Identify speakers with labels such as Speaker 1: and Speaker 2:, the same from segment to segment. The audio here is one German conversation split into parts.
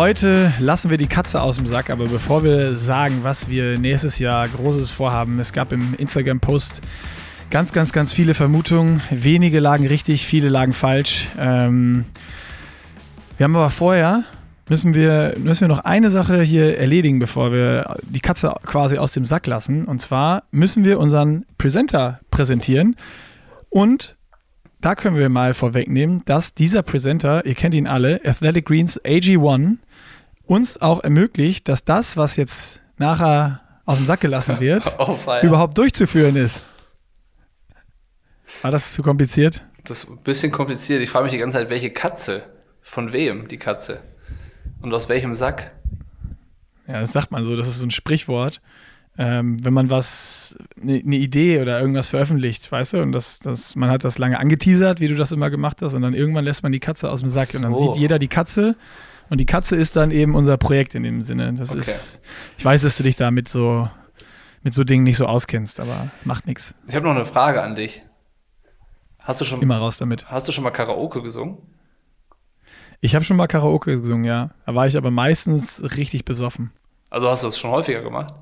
Speaker 1: heute lassen wir die Katze aus dem Sack, aber bevor wir sagen, was wir nächstes Jahr Großes vorhaben, es gab im Instagram-Post ganz, ganz, ganz viele Vermutungen. Wenige lagen richtig, viele lagen falsch. Ähm, wir haben aber vorher, müssen wir, müssen wir noch eine Sache hier erledigen, bevor wir die Katze quasi aus dem Sack lassen. Und zwar müssen wir unseren Presenter präsentieren. Und da können wir mal vorwegnehmen, dass dieser Presenter, ihr kennt ihn alle, Athletic Greens AG1, uns auch ermöglicht, dass das, was jetzt nachher aus dem Sack gelassen wird, oh, überhaupt durchzuführen ist. War das zu kompliziert?
Speaker 2: Das ist ein bisschen kompliziert. Ich frage mich die ganze Zeit, welche Katze? Von wem die Katze? Und aus welchem Sack?
Speaker 1: Ja, das sagt man so, das ist so ein Sprichwort ähm, wenn man was, eine ne Idee oder irgendwas veröffentlicht, weißt du, und das, das, man hat das lange angeteasert, wie du das immer gemacht hast, und dann irgendwann lässt man die Katze aus dem Sack so. und dann sieht jeder die Katze und die Katze ist dann eben unser Projekt in dem Sinne. Das okay. ist, ich weiß, dass du dich da mit so, mit so Dingen nicht so auskennst, aber macht nichts.
Speaker 2: Ich habe noch eine Frage an dich. Hast du schon
Speaker 1: immer raus damit?
Speaker 2: Hast du schon mal Karaoke gesungen?
Speaker 1: Ich habe schon mal Karaoke gesungen, ja. Da war ich aber meistens richtig besoffen.
Speaker 2: Also hast du das schon häufiger gemacht?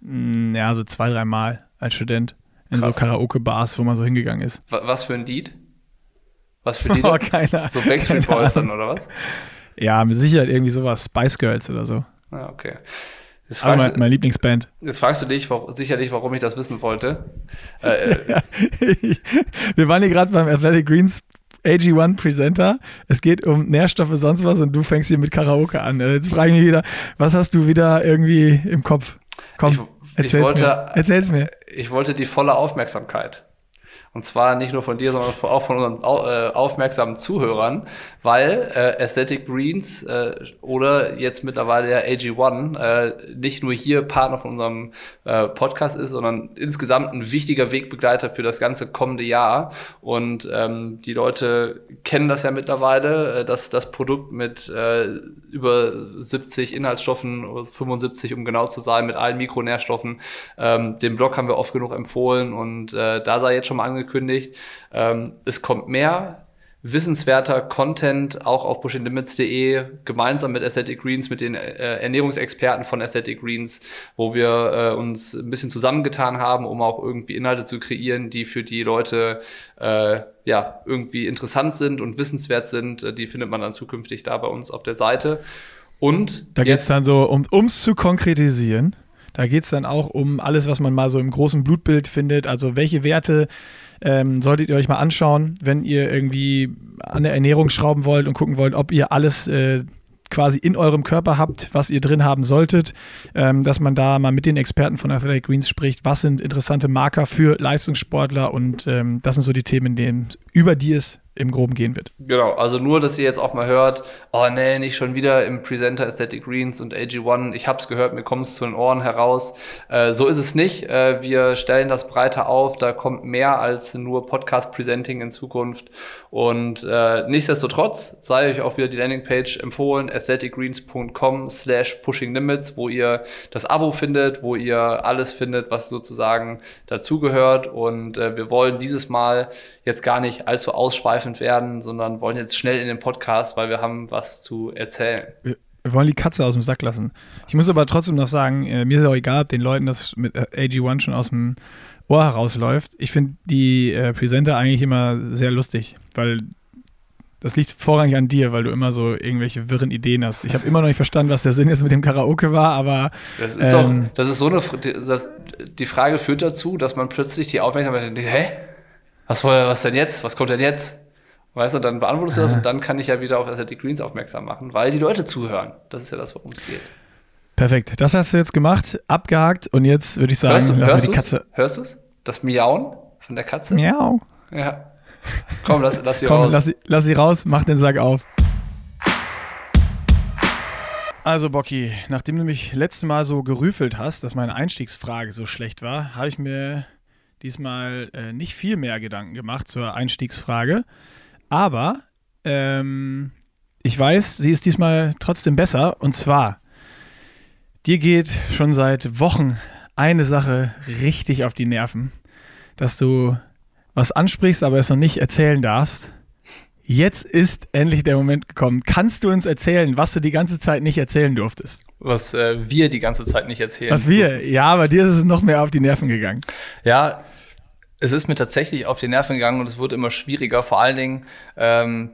Speaker 1: Mm, ja, so zwei, dreimal als Student. In Krass. so Karaoke-Bars, wo man so hingegangen ist.
Speaker 2: Was für ein Lied? Was für Lieder? Oh, keiner, so Backstreet Boys dann, oder was?
Speaker 1: Ja, mit Sicherheit irgendwie sowas. Spice Girls oder so.
Speaker 2: Ja, okay.
Speaker 1: Jetzt also meine Lieblingsband.
Speaker 2: Jetzt fragst du dich warum, sicherlich, warum ich das wissen wollte. Äh,
Speaker 1: äh. wir waren hier gerade beim Athletic Greens AG1 Presenter. Es geht um Nährstoffe, sonst was und du fängst hier mit Karaoke an. Jetzt frage ich mich wieder, was hast du wieder irgendwie im Kopf? Komm, ich, erzähl's, ich wollte, mir. erzähl's mir.
Speaker 2: Ich wollte die volle Aufmerksamkeit. Und zwar nicht nur von dir, sondern auch von unseren äh, aufmerksamen Zuhörern, weil äh, Athletic Greens äh, oder jetzt mittlerweile der AG1 äh, nicht nur hier Partner von unserem äh, Podcast ist, sondern insgesamt ein wichtiger Wegbegleiter für das ganze kommende Jahr. Und ähm, die Leute kennen das ja mittlerweile, äh, dass das Produkt mit über 70 Inhaltsstoffen, 75 um genau zu sein, mit allen Mikronährstoffen. Ähm, den Blog haben wir oft genug empfohlen und da sei jetzt schon mal angekündigt, ähm, es kommt mehr wissenswerter Content auch auf pushinglimits.de gemeinsam mit Athletic Greens, mit den äh, Ernährungsexperten von Athletic Greens, wo wir äh, uns ein bisschen zusammengetan haben, um auch irgendwie Inhalte zu kreieren, die für die Leute äh, ja irgendwie interessant sind und wissenswert sind. Äh, die findet man dann zukünftig da bei uns auf der Seite. Und
Speaker 1: da geht es dann so, um es zu konkretisieren, da geht es dann auch um alles, was man mal so im großen Blutbild findet, also welche Werte ähm, solltet ihr euch mal anschauen, wenn ihr irgendwie an der Ernährung schrauben wollt und gucken wollt, ob ihr alles äh, quasi in eurem Körper habt, was ihr drin haben solltet, ähm, dass man da mal mit den Experten von Athletic Greens spricht, was sind interessante Marker für Leistungssportler und ähm, das sind so die Themen, denen, über die es im Groben gehen wird.
Speaker 2: Genau, also nur, dass ihr jetzt auch mal hört, oh nee, nicht schon wieder im Presenter Aesthetic Greens und AG1, ich hab's gehört, mir kommt es zu den Ohren heraus. Äh, so ist es nicht. Äh, wir stellen das breiter auf, da kommt mehr als nur Podcast-Presenting in Zukunft. Und äh, nichtsdestotrotz sei euch auch wieder die Landingpage empfohlen, aestheticgreens.com slash pushinglimits, wo ihr das Abo findet, wo ihr alles findet, was sozusagen dazugehört. Und äh, wir wollen dieses Mal jetzt gar nicht allzu ausschweifend werden, sondern wollen jetzt schnell in den Podcast, weil wir haben was zu erzählen.
Speaker 1: Wir, wir wollen die Katze aus dem Sack lassen. Ich muss aber trotzdem noch sagen, äh, mir ist auch egal, ob den Leuten das mit äh, AG1 schon aus dem Ohr herausläuft. Ich finde die äh, Presenter eigentlich immer sehr lustig, weil das liegt vorrangig an dir, weil du immer so irgendwelche wirren Ideen hast. Ich habe immer noch nicht verstanden, was der Sinn jetzt mit dem Karaoke war, aber.
Speaker 2: Das ist, ähm, auch, das ist so eine. Das, die Frage führt dazu, dass man plötzlich die Aufmerksamkeit denkt, hä? Was, was denn jetzt? Was kommt denn jetzt? Weißt du, dann beantwortest du das und dann kann ich ja wieder auf Athletic Greens aufmerksam machen, weil die Leute zuhören. Das ist ja das, worum es geht.
Speaker 1: Perfekt. Das hast du jetzt gemacht, abgehakt und jetzt würde ich sagen,
Speaker 2: hörst du, lass hörst die Katze. Hörst du es? Das Miauen von der Katze?
Speaker 1: Miau.
Speaker 2: Ja. Komm, lass, lass sie
Speaker 1: Komm,
Speaker 2: raus.
Speaker 1: Lass sie, lass sie raus, mach den Sack auf. Also, Bocky, nachdem du mich letztes Mal so gerüffelt hast, dass meine Einstiegsfrage so schlecht war, habe ich mir diesmal äh, nicht viel mehr Gedanken gemacht zur Einstiegsfrage. Aber ähm, ich weiß, sie ist diesmal trotzdem besser. Und zwar, dir geht schon seit Wochen eine Sache richtig auf die Nerven, dass du was ansprichst, aber es noch nicht erzählen darfst. Jetzt ist endlich der Moment gekommen. Kannst du uns erzählen, was du die ganze Zeit nicht erzählen durftest?
Speaker 2: Was äh, wir die ganze Zeit nicht erzählen.
Speaker 1: Was wir? Ja, aber dir ist es noch mehr auf die Nerven gegangen.
Speaker 2: Ja, es ist mir tatsächlich auf die Nerven gegangen und es wird immer schwieriger. Vor allen Dingen, ähm,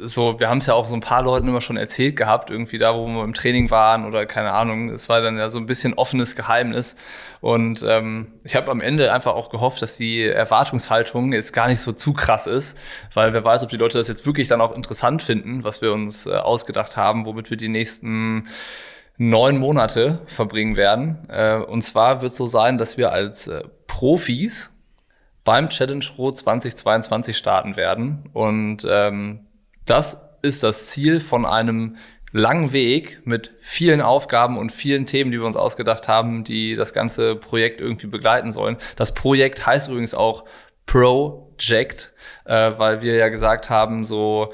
Speaker 2: so, wir haben es ja auch so ein paar Leuten immer schon erzählt gehabt, irgendwie da, wo wir im Training waren oder keine Ahnung. Es war dann ja so ein bisschen offenes Geheimnis. Und ähm, ich habe am Ende einfach auch gehofft, dass die Erwartungshaltung jetzt gar nicht so zu krass ist, weil wer weiß, ob die Leute das jetzt wirklich dann auch interessant finden, was wir uns äh, ausgedacht haben, womit wir die nächsten neun Monate verbringen werden. Äh, und zwar wird so sein, dass wir als äh, Profis beim Challenge Road 2022 starten werden. Und ähm, das ist das Ziel von einem langen Weg mit vielen Aufgaben und vielen Themen, die wir uns ausgedacht haben, die das ganze Projekt irgendwie begleiten sollen. Das Projekt heißt übrigens auch Project, äh, weil wir ja gesagt haben, so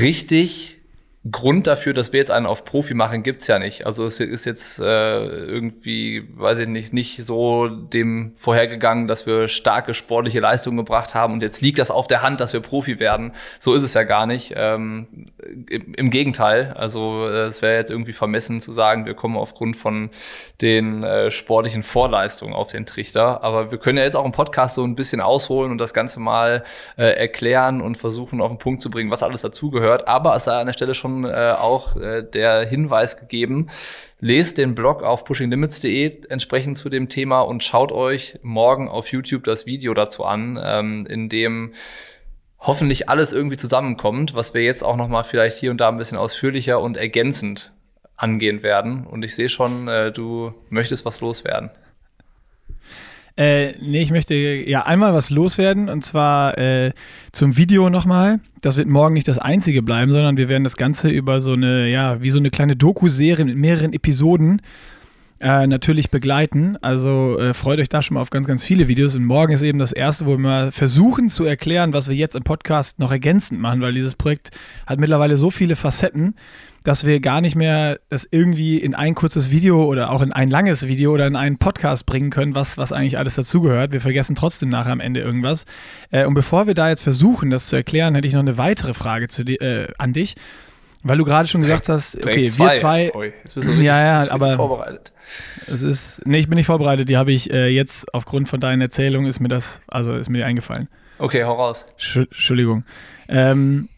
Speaker 2: richtig Grund dafür, dass wir jetzt einen auf Profi machen, gibt's ja nicht. Also es ist jetzt äh, irgendwie, weiß ich nicht, nicht so dem vorhergegangen, dass wir starke sportliche Leistungen gebracht haben und jetzt liegt das auf der Hand, dass wir Profi werden. So ist es ja gar nicht. Ähm, im, im, Gegenteil, also äh, es wäre jetzt irgendwie vermessen zu sagen, wir kommen aufgrund von den äh, sportlichen Vorleistungen auf den Trichter. Aber wir können ja jetzt auch im Podcast so ein bisschen ausholen und das Ganze mal äh, erklären und versuchen auf den Punkt zu bringen, was alles dazugehört. Aber es sei an der Stelle schon schon äh, auch äh, der Hinweis gegeben. Lest den Blog auf pushinglimits.de entsprechend zu dem Thema und schaut euch morgen auf YouTube das Video dazu an, ähm, in dem hoffentlich alles irgendwie zusammenkommt, was wir jetzt auch noch mal vielleicht hier und da ein bisschen ausführlicher und ergänzend angehen werden. Und ich sehe schon, äh, du möchtest was loswerden.
Speaker 1: Äh, nee, ich möchte ja einmal was loswerden und zwar äh, zum Video nochmal. Das wird morgen nicht das einzige bleiben, sondern wir werden das Ganze über so eine, ja, wie so eine kleine Doku-Serie mit mehreren Episoden äh, natürlich begleiten. Also äh, freut euch da schon mal auf ganz, ganz viele Videos. Und morgen ist eben das erste, wo wir mal versuchen zu erklären, was wir jetzt im Podcast noch ergänzend machen, weil dieses Projekt hat mittlerweile so viele Facetten dass wir gar nicht mehr das irgendwie in ein kurzes Video oder auch in ein langes Video oder in einen Podcast bringen können, was, was eigentlich alles dazugehört. Wir vergessen trotzdem nachher am Ende irgendwas. Äh, und bevor wir da jetzt versuchen, das zu erklären, hätte ich noch eine weitere Frage zu, äh, an dich. Weil du gerade schon gesagt hast, okay,
Speaker 2: zwei.
Speaker 1: wir zwei.
Speaker 2: Oi, jetzt bist du richtig,
Speaker 1: ja, ja, aber
Speaker 2: vorbereitet.
Speaker 1: Es ist, nee, ich bin nicht vorbereitet. Die habe ich äh, jetzt aufgrund von deinen Erzählungen ist mir das, also ist mir eingefallen.
Speaker 2: Okay, hau raus.
Speaker 1: Entschuldigung. Ähm,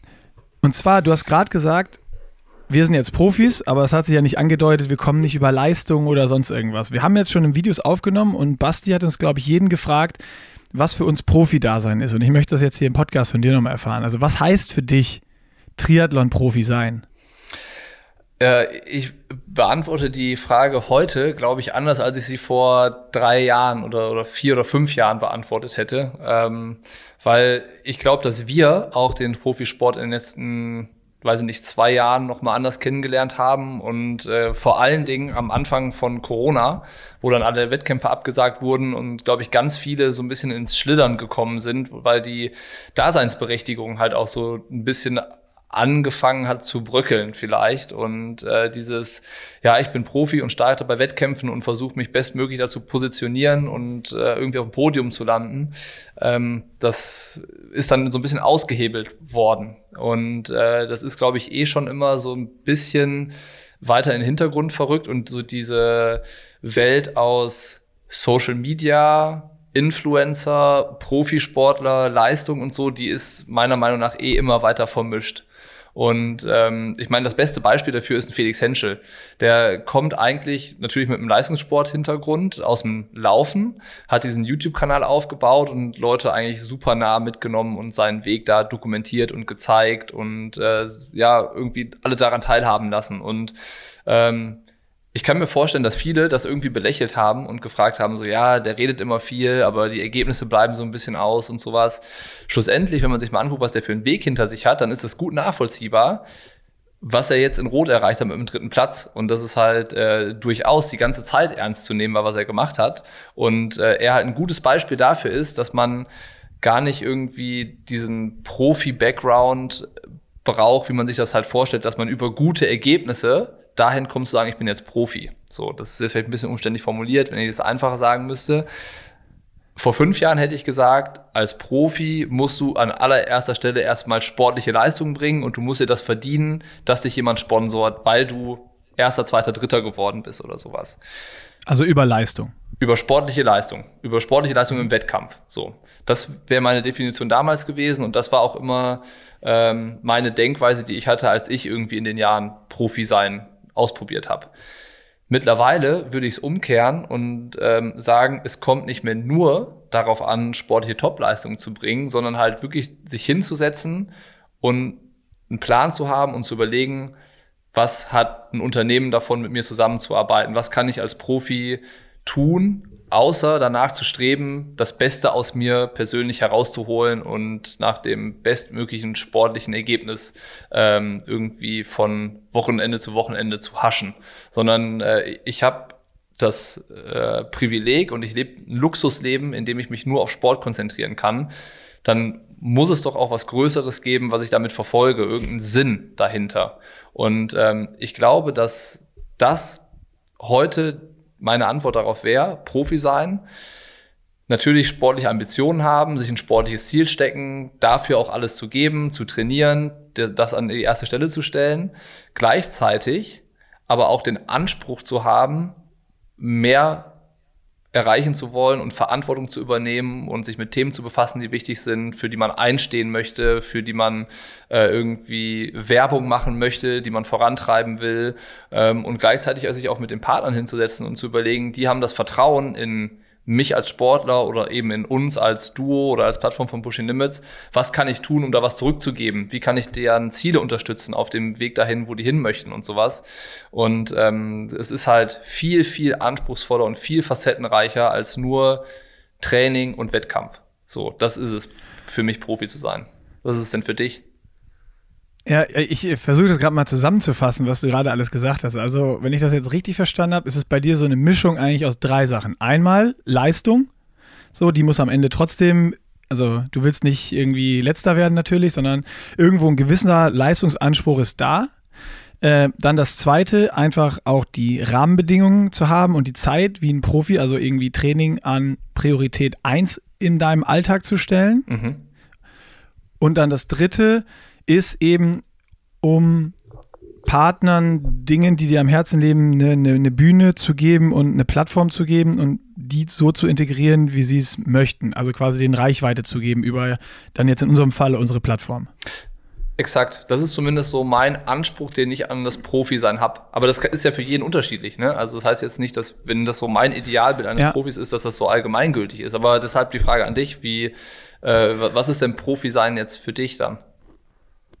Speaker 1: und zwar, du hast gerade gesagt, wir sind jetzt Profis, aber es hat sich ja nicht angedeutet, wir kommen nicht über Leistung oder sonst irgendwas. Wir haben jetzt schon im Videos aufgenommen und Basti hat uns, glaube ich, jeden gefragt, was für uns Profi-Dasein ist. Und ich möchte das jetzt hier im Podcast von dir nochmal erfahren. Also, was heißt für dich Triathlon-Profi sein?
Speaker 2: Äh, ich beantworte die Frage heute, glaube ich, anders, als ich sie vor drei Jahren oder, oder vier oder fünf Jahren beantwortet hätte. Ähm, weil ich glaube, dass wir auch den Profisport in den letzten weiß ich nicht, zwei Jahren nochmal anders kennengelernt haben und äh, vor allen Dingen am Anfang von Corona, wo dann alle Wettkämpfe abgesagt wurden und glaube ich ganz viele so ein bisschen ins Schlittern gekommen sind, weil die Daseinsberechtigung halt auch so ein bisschen angefangen hat zu bröckeln vielleicht. Und äh, dieses, ja, ich bin Profi und starte bei Wettkämpfen und versuche mich bestmöglich dazu positionieren und äh, irgendwie auf dem Podium zu landen, ähm, das ist dann so ein bisschen ausgehebelt worden. Und äh, das ist, glaube ich, eh schon immer so ein bisschen weiter in den Hintergrund verrückt und so diese Welt aus Social Media, Influencer, Profisportler, Leistung und so, die ist meiner Meinung nach eh immer weiter vermischt. Und ähm, ich meine, das beste Beispiel dafür ist ein Felix Henschel. Der kommt eigentlich natürlich mit einem Leistungssport-Hintergrund aus dem Laufen, hat diesen YouTube-Kanal aufgebaut und Leute eigentlich super nah mitgenommen und seinen Weg da dokumentiert und gezeigt und äh, ja, irgendwie alle daran teilhaben lassen. Und ähm, ich kann mir vorstellen, dass viele das irgendwie belächelt haben und gefragt haben, so ja, der redet immer viel, aber die Ergebnisse bleiben so ein bisschen aus und sowas. Schlussendlich, wenn man sich mal anguckt, was der für einen Weg hinter sich hat, dann ist das gut nachvollziehbar, was er jetzt in Rot erreicht hat mit dem dritten Platz. Und das ist halt äh, durchaus die ganze Zeit ernst zu nehmen, was er gemacht hat. Und äh, er halt ein gutes Beispiel dafür ist, dass man gar nicht irgendwie diesen Profi-Background braucht, wie man sich das halt vorstellt, dass man über gute Ergebnisse dahin kommt zu sagen, ich bin jetzt Profi. So, das ist jetzt vielleicht ein bisschen umständlich formuliert, wenn ich das einfacher sagen müsste. Vor fünf Jahren hätte ich gesagt, als Profi musst du an allererster Stelle erstmal sportliche Leistungen bringen und du musst dir das verdienen, dass dich jemand sponsort, weil du erster, zweiter, dritter geworden bist oder sowas.
Speaker 1: Also über Leistung.
Speaker 2: Über sportliche Leistung. Über sportliche Leistung im Wettkampf. So. Das wäre meine Definition damals gewesen und das war auch immer ähm, meine Denkweise, die ich hatte, als ich irgendwie in den Jahren Profi sein ausprobiert habe. Mittlerweile würde ich es umkehren und ähm, sagen, es kommt nicht mehr nur darauf an, sportliche Topleistungen zu bringen, sondern halt wirklich sich hinzusetzen und einen Plan zu haben und zu überlegen, was hat ein Unternehmen davon, mit mir zusammenzuarbeiten? Was kann ich als Profi tun, außer danach zu streben, das Beste aus mir persönlich herauszuholen und nach dem bestmöglichen sportlichen Ergebnis ähm, irgendwie von Wochenende zu Wochenende zu haschen, sondern äh, ich habe das äh, Privileg und ich lebe ein Luxusleben, in dem ich mich nur auf Sport konzentrieren kann, dann muss es doch auch was Größeres geben, was ich damit verfolge, irgendeinen Sinn dahinter. Und ähm, ich glaube, dass das heute meine Antwort darauf wäre, Profi sein, natürlich sportliche Ambitionen haben, sich ein sportliches Ziel stecken, dafür auch alles zu geben, zu trainieren, das an die erste Stelle zu stellen, gleichzeitig aber auch den Anspruch zu haben, mehr erreichen zu wollen und Verantwortung zu übernehmen und sich mit Themen zu befassen, die wichtig sind, für die man einstehen möchte, für die man äh, irgendwie Werbung machen möchte, die man vorantreiben will ähm, und gleichzeitig sich auch mit den Partnern hinzusetzen und zu überlegen, die haben das Vertrauen in mich als Sportler oder eben in uns als Duo oder als Plattform von Pushing Limits, was kann ich tun, um da was zurückzugeben? Wie kann ich deren Ziele unterstützen auf dem Weg dahin, wo die hin möchten und sowas? Und ähm, es ist halt viel, viel anspruchsvoller und viel facettenreicher als nur Training und Wettkampf. So, das ist es für mich, Profi zu sein. Was ist es denn für dich?
Speaker 1: Ja, ich versuche das gerade mal zusammenzufassen, was du gerade alles gesagt hast. Also, wenn ich das jetzt richtig verstanden habe, ist es bei dir so eine Mischung eigentlich aus drei Sachen. Einmal Leistung, so, die muss am Ende trotzdem, also du willst nicht irgendwie letzter werden natürlich, sondern irgendwo ein gewisser Leistungsanspruch ist da. Äh, dann das zweite, einfach auch die Rahmenbedingungen zu haben und die Zeit wie ein Profi, also irgendwie Training an Priorität 1 in deinem Alltag zu stellen. Mhm. Und dann das dritte, ist eben, um Partnern, Dingen, die dir am Herzen leben, eine, eine, eine, Bühne zu geben und eine Plattform zu geben und die so zu integrieren, wie sie es möchten. Also quasi den Reichweite zu geben über dann jetzt in unserem Fall unsere Plattform.
Speaker 2: Exakt. Das ist zumindest so mein Anspruch, den ich an das Profi-Sein habe. Aber das ist ja für jeden unterschiedlich. Ne? Also das heißt jetzt nicht, dass, wenn das so mein Idealbild eines ja. Profis ist, dass das so allgemeingültig ist. Aber deshalb die Frage an dich, wie, äh, was ist denn Profi-Sein jetzt für dich dann?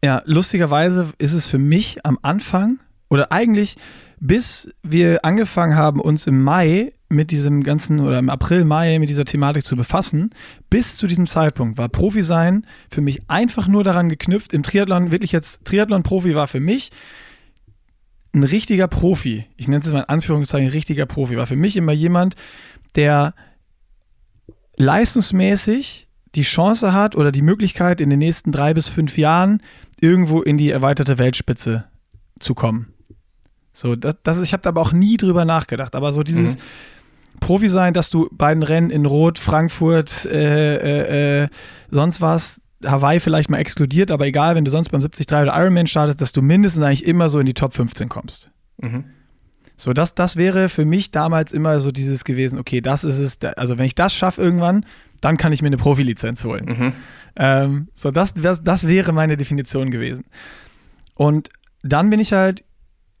Speaker 1: Ja, lustigerweise ist es für mich am Anfang oder eigentlich bis wir angefangen haben, uns im Mai mit diesem ganzen oder im April, Mai mit dieser Thematik zu befassen, bis zu diesem Zeitpunkt war Profi sein für mich einfach nur daran geknüpft, im Triathlon, wirklich jetzt Triathlon-Profi war für mich ein richtiger Profi, ich nenne es mal in Anführungszeichen richtiger Profi, war für mich immer jemand, der leistungsmäßig die Chance hat oder die Möglichkeit, in den nächsten drei bis fünf Jahren irgendwo in die erweiterte Weltspitze zu kommen. So, das, das ich habe aber auch nie drüber nachgedacht. Aber so dieses mhm. Profi sein, dass du beiden Rennen in Rot, Frankfurt, äh, äh, äh, sonst was, Hawaii vielleicht mal exkludiert, aber egal, wenn du sonst beim 73 oder Ironman startest, dass du mindestens eigentlich immer so in die Top 15 kommst. Mhm. So, das, das wäre für mich damals immer so dieses gewesen, okay, das ist es, also wenn ich das schaffe irgendwann, dann kann ich mir eine Profilizenz holen. Mhm. Ähm, so, das, das, das wäre meine Definition gewesen. Und dann bin ich halt,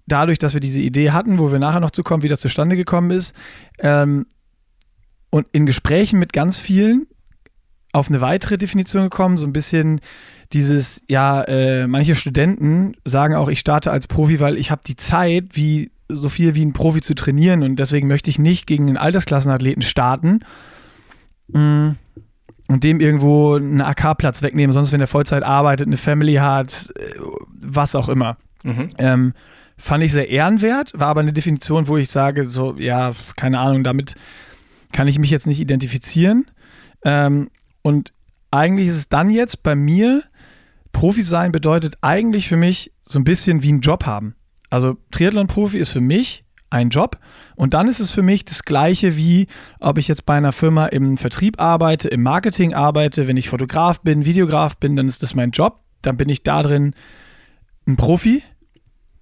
Speaker 1: dadurch, dass wir diese Idee hatten, wo wir nachher noch zu kommen, wie das zustande gekommen ist, ähm, und in Gesprächen mit ganz vielen auf eine weitere Definition gekommen, so ein bisschen dieses, ja, äh, manche Studenten sagen auch, ich starte als Profi, weil ich habe die Zeit, wie so viel wie ein Profi zu trainieren und deswegen möchte ich nicht gegen einen Altersklassenathleten starten mm, und dem irgendwo einen AK-Platz wegnehmen, sonst wenn er Vollzeit arbeitet, eine Family hat, äh, was auch immer. Mhm. Ähm, fand ich sehr ehrenwert, war aber eine Definition, wo ich sage, so, ja, keine Ahnung, damit kann ich mich jetzt nicht identifizieren. Ähm, und eigentlich ist es dann jetzt bei mir, Profi sein bedeutet eigentlich für mich so ein bisschen wie einen Job haben. Also Triathlon-Profi ist für mich einen Job. Und dann ist es für mich das Gleiche wie, ob ich jetzt bei einer Firma im Vertrieb arbeite, im Marketing arbeite, wenn ich Fotograf bin, Videograf bin, dann ist das mein Job. Dann bin ich da drin ein Profi,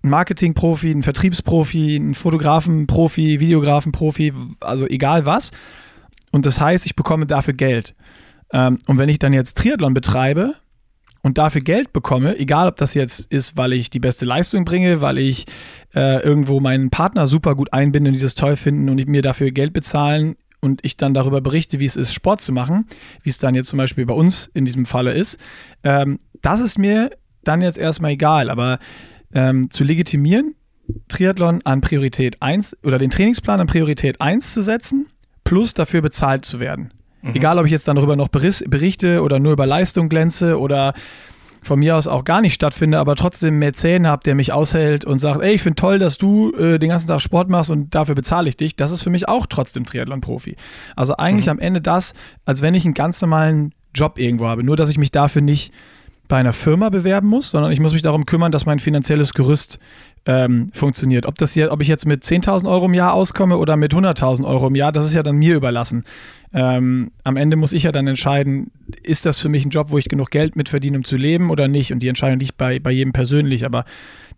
Speaker 1: ein Marketingprofi, ein Vertriebsprofi, ein Fotografenprofi, Videografenprofi, also egal was. Und das heißt, ich bekomme dafür Geld. Ähm, und wenn ich dann jetzt Triathlon betreibe, und dafür Geld bekomme, egal ob das jetzt ist, weil ich die beste Leistung bringe, weil ich äh, irgendwo meinen Partner super gut einbinde und die das toll finden und mir dafür Geld bezahlen und ich dann darüber berichte, wie es ist, Sport zu machen, wie es dann jetzt zum Beispiel bei uns in diesem Falle ist, ähm, das ist mir dann jetzt erstmal egal. Aber ähm, zu legitimieren, Triathlon an Priorität 1 oder den Trainingsplan an Priorität 1 zu setzen, plus dafür bezahlt zu werden. Mhm. Egal, ob ich jetzt dann darüber noch berichte oder nur über Leistung glänze oder von mir aus auch gar nicht stattfinde, aber trotzdem Mäzen habe, der mich aushält und sagt, ey, ich finde toll, dass du äh, den ganzen Tag Sport machst und dafür bezahle ich dich, das ist für mich auch trotzdem Triathlon-Profi. Also eigentlich mhm. am Ende das, als wenn ich einen ganz normalen Job irgendwo habe, nur dass ich mich dafür nicht bei einer Firma bewerben muss, sondern ich muss mich darum kümmern, dass mein finanzielles Gerüst ähm, funktioniert. Ob, das hier, ob ich jetzt mit 10.000 Euro im Jahr auskomme oder mit 100.000 Euro im Jahr, das ist ja dann mir überlassen. Ähm, am Ende muss ich ja dann entscheiden, ist das für mich ein Job, wo ich genug Geld mitverdiene, um zu leben oder nicht? Und die Entscheidung liegt bei, bei jedem persönlich. Aber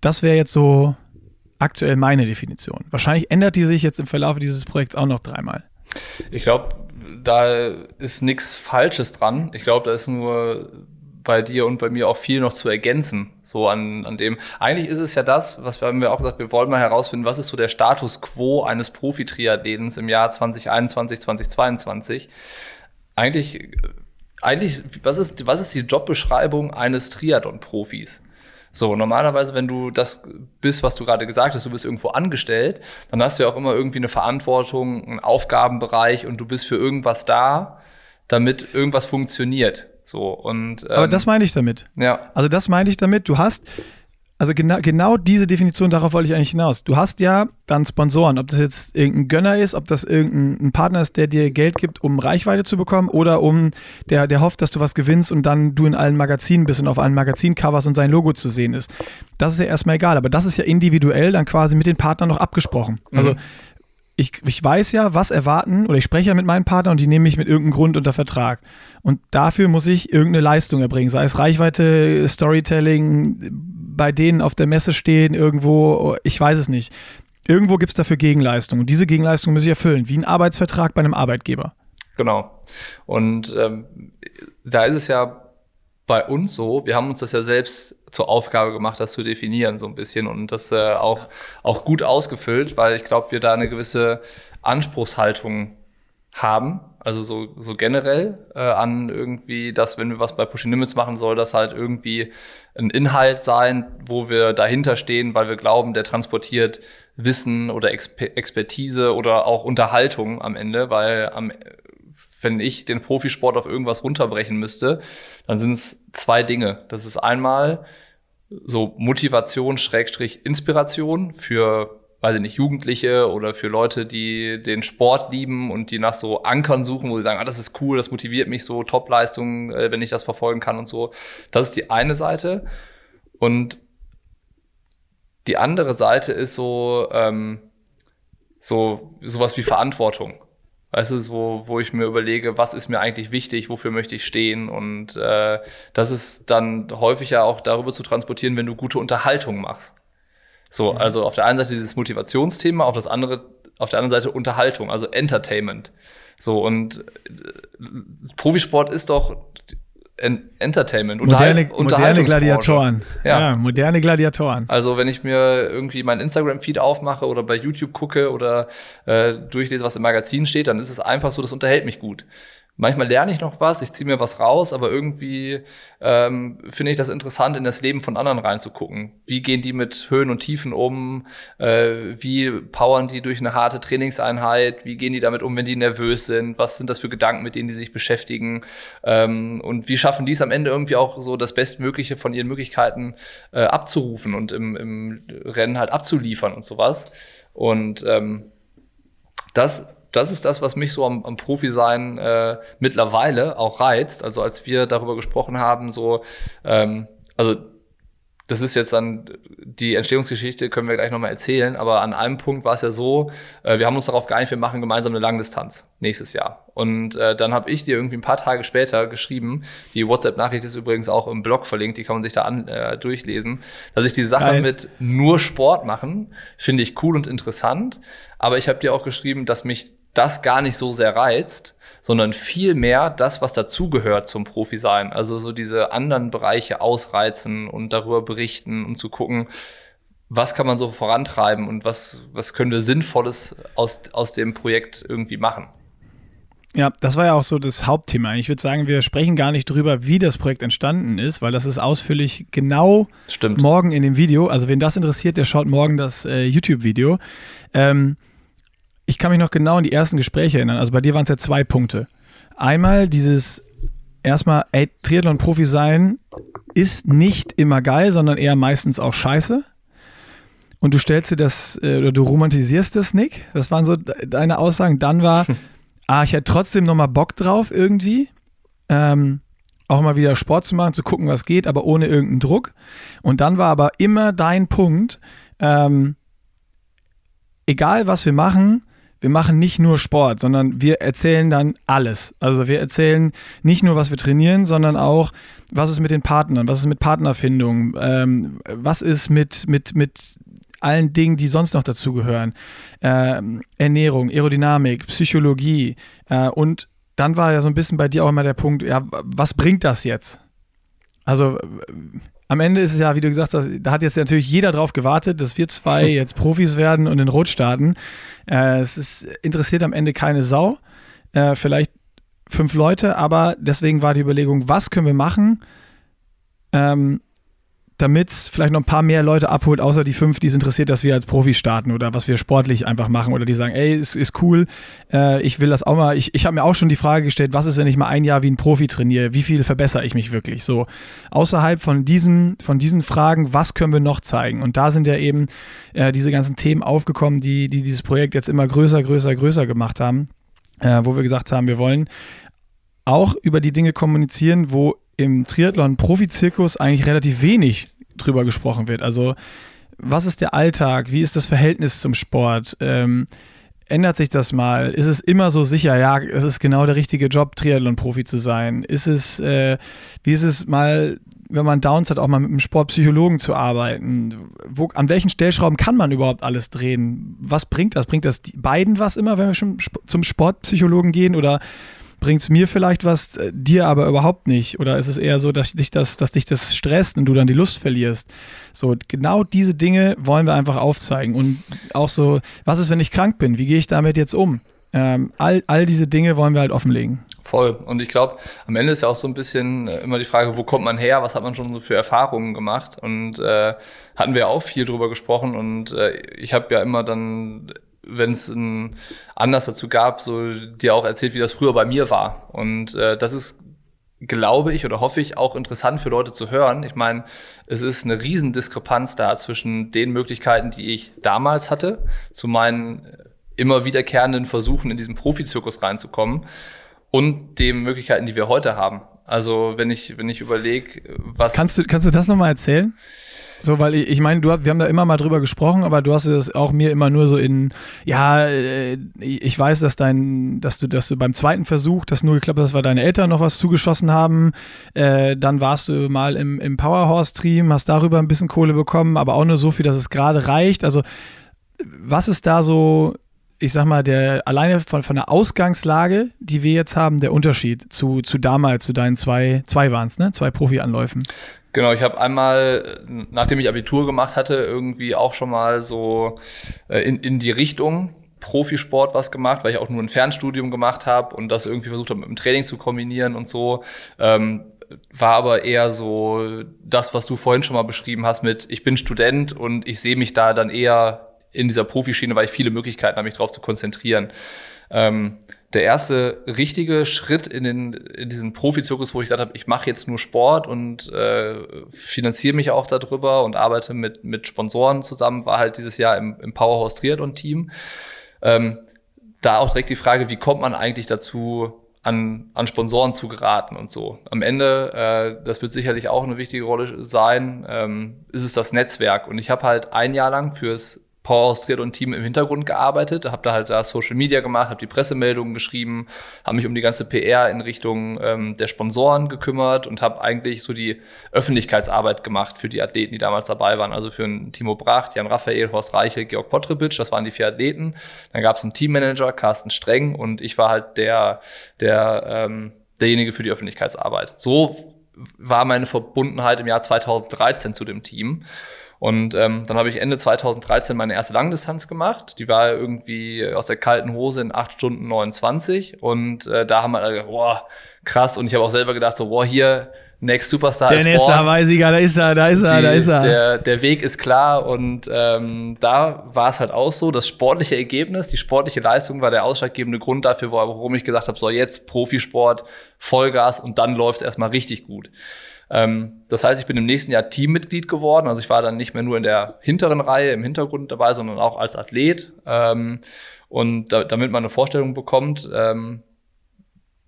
Speaker 1: das wäre jetzt so aktuell meine Definition. Wahrscheinlich ändert die sich jetzt im Verlauf dieses Projekts auch noch dreimal.
Speaker 2: Ich glaube, da ist nichts Falsches dran. Ich glaube, da ist nur bei dir und bei mir auch viel noch zu ergänzen. So an, an dem. Eigentlich ist es ja das, was wir haben wir auch gesagt, wir wollen mal herausfinden, was ist so der Status quo eines Profi-Triathlons im Jahr 2021, 2022. Eigentlich, eigentlich, was ist, was ist die Jobbeschreibung eines Triathlon-Profis? So, normalerweise, wenn du das bist, was du gerade gesagt hast, du bist irgendwo angestellt, dann hast du ja auch immer irgendwie eine Verantwortung, einen Aufgabenbereich und du bist für irgendwas da, damit irgendwas funktioniert. So, und, ähm,
Speaker 1: Aber das meine ich damit.
Speaker 2: Ja.
Speaker 1: Also das meine ich damit. Du hast, also genau, genau diese Definition, darauf wollte ich eigentlich hinaus. Du hast ja dann Sponsoren, ob das jetzt irgendein Gönner ist, ob das irgendein Partner ist, der dir Geld gibt, um Reichweite zu bekommen oder um, der, der hofft, dass du was gewinnst und dann du in allen Magazinen bist und auf allen Magazincovers und sein Logo zu sehen ist. Das ist ja erstmal egal, aber das ist ja individuell dann quasi mit den Partnern noch abgesprochen. Also mhm ich, ich weiß ja, was erwarten, oder ich spreche ja mit meinen Partnern und die nehme ich mit irgendeinem Grund unter Vertrag. Und dafür muss ich irgendeine Leistung erbringen, sei es Reichweite, Storytelling, bei denen auf der Messe stehen, irgendwo, ich weiß es nicht. Irgendwo gibt es dafür Gegenleistung und diese Gegenleistung muss ich erfüllen, wie ein Arbeitsvertrag bei einem Arbeitgeber.
Speaker 2: Genau. Und ähm, da ist es ja bei uns so, wir haben uns das ja selbst zur Aufgabe gemacht, das zu definieren so ein bisschen und das äh, auch, auch gut ausgefüllt, weil ich glaube, wir da eine gewisse Anspruchshaltung haben. Also so, so generell äh, an irgendwie, dass wenn wir was bei Pushing Limits machen, soll das halt irgendwie ein Inhalt sein, wo wir dahinter stehen, weil wir glauben, der transportiert Wissen oder Exper Expertise oder auch Unterhaltung am Ende, weil am wenn ich den Profisport auf irgendwas runterbrechen müsste, dann sind es zwei Dinge. Das ist einmal so Motivation, Schrägstrich, Inspiration für, weiß ich nicht, Jugendliche oder für Leute, die den Sport lieben und die nach so Ankern suchen, wo sie sagen, ah, das ist cool, das motiviert mich so, Topleistung, äh, wenn ich das verfolgen kann und so. Das ist die eine Seite. Und die andere Seite ist so, ähm, so sowas wie Verantwortung. Weißt du, so, wo ich mir überlege, was ist mir eigentlich wichtig, wofür möchte ich stehen? Und äh, das ist dann häufig ja auch darüber zu transportieren, wenn du gute Unterhaltung machst. So, mhm. also auf der einen Seite dieses Motivationsthema, auf das andere, auf der anderen Seite Unterhaltung, also Entertainment. So, und äh, Profisport ist doch Entertainment,
Speaker 1: moderne, moderne Gladiatoren.
Speaker 2: Ja. ja.
Speaker 1: moderne Gladiatoren.
Speaker 2: Also wenn ich mir irgendwie mein Instagram-Feed aufmache oder bei YouTube gucke oder äh, durchlese, was im Magazin steht, dann ist es einfach so, das unterhält mich gut. Manchmal lerne ich noch was, ich ziehe mir was raus, aber irgendwie ähm, finde ich das interessant, in das Leben von anderen reinzugucken. Wie gehen die mit Höhen und Tiefen um? Äh, wie powern die durch eine harte Trainingseinheit? Wie gehen die damit um, wenn die nervös sind? Was sind das für Gedanken, mit denen die sich beschäftigen? Ähm, und wie schaffen die es am Ende irgendwie auch so das Bestmögliche von ihren Möglichkeiten äh, abzurufen und im, im Rennen halt abzuliefern und sowas? Und ähm, das das ist das, was mich so am, am Profi-Sein äh, mittlerweile auch reizt. Also als wir darüber gesprochen haben, so, ähm, also das ist jetzt dann die Entstehungsgeschichte, können wir gleich nochmal erzählen, aber an einem Punkt war es ja so, äh, wir haben uns darauf geeinigt, wir machen gemeinsam eine Langdistanz nächstes Jahr. Und äh, dann habe ich dir irgendwie ein paar Tage später geschrieben, die WhatsApp-Nachricht ist übrigens auch im Blog verlinkt, die kann man sich da an, äh, durchlesen, dass ich die Sache Geil. mit nur Sport machen, finde ich cool und interessant, aber ich habe dir auch geschrieben, dass mich das gar nicht so sehr reizt, sondern viel mehr das, was dazugehört zum Profi sein. Also so diese anderen Bereiche ausreizen und darüber berichten und zu gucken, was kann man so vorantreiben und was, was können wir Sinnvolles aus, aus dem Projekt irgendwie machen.
Speaker 1: Ja, das war ja auch so das Hauptthema. Ich würde sagen, wir sprechen gar nicht drüber, wie das Projekt entstanden ist, weil das ist ausführlich genau
Speaker 2: Stimmt.
Speaker 1: morgen in dem Video. Also wen das interessiert, der schaut morgen das äh, YouTube-Video. Ähm, ich kann mich noch genau an die ersten Gespräche erinnern. Also bei dir waren es ja zwei Punkte. Einmal dieses erstmal, ey, Triathlon-Profi sein ist nicht immer geil, sondern eher meistens auch scheiße. Und du stellst dir das, äh, oder du romantisierst das, Nick. Das waren so deine Aussagen. Dann war, ah, ich hätte trotzdem nochmal Bock drauf irgendwie. Ähm, auch mal wieder Sport zu machen, zu gucken, was geht, aber ohne irgendeinen Druck. Und dann war aber immer dein Punkt, ähm, egal was wir machen, wir machen nicht nur Sport, sondern wir erzählen dann alles. Also wir erzählen nicht nur, was wir trainieren, sondern auch, was ist mit den Partnern, was ist mit Partnerfindung, ähm, was ist mit, mit, mit allen Dingen, die sonst noch dazugehören. Ähm, Ernährung, Aerodynamik, Psychologie äh, und dann war ja so ein bisschen bei dir auch immer der Punkt, ja, was bringt das jetzt? Also am Ende ist es ja, wie du gesagt hast, da hat jetzt natürlich jeder drauf gewartet, dass wir zwei jetzt Profis werden und in Rot starten. Äh, es ist, interessiert am Ende keine Sau. Äh, vielleicht fünf Leute, aber deswegen war die Überlegung, was können wir machen, ähm, damit es vielleicht noch ein paar mehr Leute abholt, außer die fünf, die es interessiert, dass wir als Profis starten oder was wir sportlich einfach machen oder die sagen, ey, ist, ist cool, äh, ich will das auch mal. Ich, ich habe mir auch schon die Frage gestellt, was ist, wenn ich mal ein Jahr wie ein Profi trainiere? Wie viel verbessere ich mich wirklich? So außerhalb von diesen, von diesen Fragen, was können wir noch zeigen? Und da sind ja eben äh, diese ganzen Themen aufgekommen, die, die dieses Projekt jetzt immer größer, größer, größer gemacht haben, äh, wo wir gesagt haben, wir wollen auch über die Dinge kommunizieren, wo im Triathlon-Profizirkus eigentlich relativ wenig drüber gesprochen wird. Also, was ist der Alltag? Wie ist das Verhältnis zum Sport? Ähm, ändert sich das mal? Ist es immer so sicher, ja, es ist genau der richtige Job, Triathlon-Profi zu sein? Ist es, äh, wie ist es mal, wenn man Downs hat, auch mal mit einem Sportpsychologen zu arbeiten? Wo, an welchen Stellschrauben kann man überhaupt alles drehen? Was bringt das? Bringt das beiden was immer, wenn wir schon zum Sportpsychologen gehen? Oder bringt es mir vielleicht was, äh, dir aber überhaupt nicht? Oder ist es eher so, dass dich das, dass dich das stresst und du dann die Lust verlierst? So, genau diese Dinge wollen wir einfach aufzeigen. Und auch so, was ist, wenn ich krank bin? Wie gehe ich damit jetzt um? Ähm, all, all diese Dinge wollen wir halt offenlegen.
Speaker 2: Voll. Und ich glaube, am Ende ist ja auch so ein bisschen äh, immer die Frage, wo kommt man her? Was hat man schon so für Erfahrungen gemacht? Und äh, hatten wir auch viel drüber gesprochen. Und äh, ich habe ja immer dann wenn es ein Anlass dazu gab, so dir auch erzählt, wie das früher bei mir war. Und äh, das ist, glaube ich oder hoffe ich, auch interessant für Leute zu hören. Ich meine, es ist eine Riesendiskrepanz da zwischen den Möglichkeiten, die ich damals hatte, zu meinen immer wiederkehrenden Versuchen, in diesen Profizirkus reinzukommen und den Möglichkeiten, die wir heute haben. Also wenn ich, wenn ich überlege, was.
Speaker 1: Kannst du, kannst du das nochmal erzählen? So, weil ich, ich meine, du, wir haben da immer mal drüber gesprochen, aber du hast es auch mir immer nur so in, ja, äh, ich weiß, dass dein, dass du, dass du beim zweiten Versuch, das nur geklappt hat, weil deine Eltern noch was zugeschossen haben. Äh, dann warst du mal im, im Powerhorse-Stream, hast darüber ein bisschen Kohle bekommen, aber auch nur so viel, dass es gerade reicht. Also, was ist da so, ich sag mal, der alleine von, von der Ausgangslage, die wir jetzt haben, der Unterschied zu, zu damals, zu deinen zwei, zwei waren es, ne? Zwei Profi-Anläufen.
Speaker 2: Genau, ich habe einmal, nachdem ich Abitur gemacht hatte, irgendwie auch schon mal so äh, in, in die Richtung Profisport was gemacht, weil ich auch nur ein Fernstudium gemacht habe und das irgendwie versucht habe, mit dem Training zu kombinieren und so. Ähm, war aber eher so das, was du vorhin schon mal beschrieben hast mit, ich bin Student und ich sehe mich da dann eher in dieser Profischiene, weil ich viele Möglichkeiten mich darauf zu konzentrieren. Ähm, der erste richtige Schritt in, den, in diesen Profizirkus, wo ich gesagt habe, ich mache jetzt nur Sport und äh, finanziere mich auch darüber und arbeite mit, mit Sponsoren zusammen, war halt dieses Jahr im, im Powerhouse Triathlon Team. Ähm, da auch direkt die Frage, wie kommt man eigentlich dazu, an, an Sponsoren zu geraten und so. Am Ende, äh, das wird sicherlich auch eine wichtige Rolle sein, ähm, ist es das Netzwerk. Und ich habe halt ein Jahr lang fürs Power und Team im Hintergrund gearbeitet, habe da halt da Social Media gemacht, habe die Pressemeldungen geschrieben, habe mich um die ganze PR in Richtung ähm, der Sponsoren gekümmert und habe eigentlich so die Öffentlichkeitsarbeit gemacht für die Athleten, die damals dabei waren. Also für einen Timo Bracht, Jan Raphael, Horst Reiche, Georg Potrebitsch, das waren die vier Athleten. Dann gab es einen Teammanager, Carsten Streng und ich war halt der, der ähm, derjenige für die Öffentlichkeitsarbeit. So war meine Verbundenheit im Jahr 2013 zu dem Team. Und ähm, dann habe ich Ende 2013 meine erste Langdistanz gemacht. Die war irgendwie aus der kalten Hose in 8 Stunden 29. Und äh, da haben wir alle gedacht, boah, krass. Und ich habe auch selber gedacht, so, boah, hier, Next Superstar
Speaker 1: der ist nächste born. Hawaii-Sieger, da ist er, da ist er,
Speaker 2: Die,
Speaker 1: da ist er.
Speaker 2: Der, der Weg ist klar und ähm, da war es halt auch so, das sportliche Ergebnis, die sportliche Leistung war der ausschlaggebende Grund dafür, warum ich gesagt habe, so jetzt Profisport, Vollgas und dann läuft es erstmal richtig gut. Ähm, das heißt, ich bin im nächsten Jahr Teammitglied geworden. Also ich war dann nicht mehr nur in der hinteren Reihe im Hintergrund dabei, sondern auch als Athlet. Ähm, und da, damit man eine Vorstellung bekommt, ähm,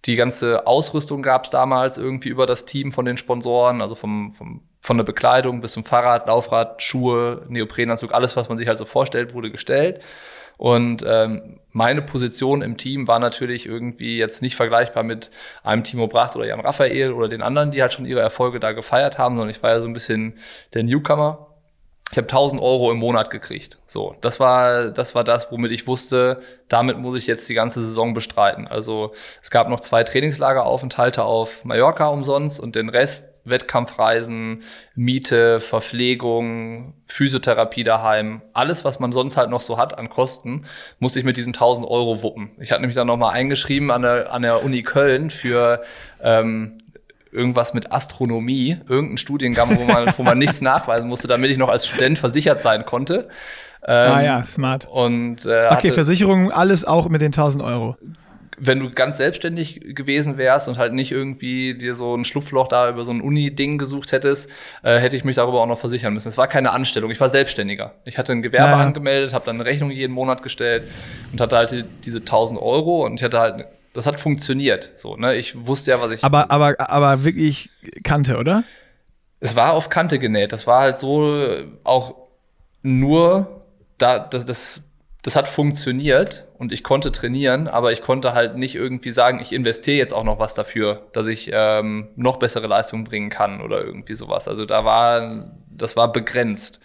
Speaker 2: die ganze Ausrüstung gab es damals irgendwie über das Team von den Sponsoren, also vom, vom, von der Bekleidung bis zum Fahrrad, Laufrad, Schuhe, Neoprenanzug, alles, was man sich halt so vorstellt, wurde gestellt. Und ähm, meine Position im Team war natürlich irgendwie jetzt nicht vergleichbar mit einem Timo Bracht oder Jan Raphael oder den anderen, die halt schon ihre Erfolge da gefeiert haben, sondern ich war ja so ein bisschen der Newcomer. Ich habe 1000 Euro im Monat gekriegt. So, das war, das war das, womit ich wusste, damit muss ich jetzt die ganze Saison bestreiten. Also es gab noch zwei Trainingslageraufenthalte auf Mallorca umsonst und den Rest Wettkampfreisen, Miete, Verpflegung, Physiotherapie daheim, alles, was man sonst halt noch so hat an Kosten, musste ich mit diesen 1000 Euro wuppen. Ich hatte nämlich dann nochmal eingeschrieben an der, an der Uni Köln für ähm, irgendwas mit Astronomie, irgendein Studiengang, wo man, wo man nichts nachweisen musste, damit ich noch als Student versichert sein konnte.
Speaker 1: Ähm, ah ja, smart.
Speaker 2: Und, äh,
Speaker 1: okay, Versicherung, alles auch mit den 1000 Euro
Speaker 2: wenn du ganz selbstständig gewesen wärst und halt nicht irgendwie dir so ein Schlupfloch da über so ein Uni-Ding gesucht hättest, äh, hätte ich mich darüber auch noch versichern müssen. Es war keine Anstellung, ich war Selbstständiger. Ich hatte ein Gewerbe ja. angemeldet, habe dann eine Rechnung jeden Monat gestellt und hatte halt diese 1000 Euro und ich hatte halt, das hat funktioniert. So, ne? Ich wusste ja, was ich.
Speaker 1: Aber, aber, aber wirklich Kante, oder?
Speaker 2: Es war auf Kante genäht. Das war halt so auch nur da, das, das das hat funktioniert und ich konnte trainieren, aber ich konnte halt nicht irgendwie sagen, ich investiere jetzt auch noch was dafür, dass ich ähm, noch bessere Leistungen bringen kann oder irgendwie sowas. Also da war, das war begrenzt.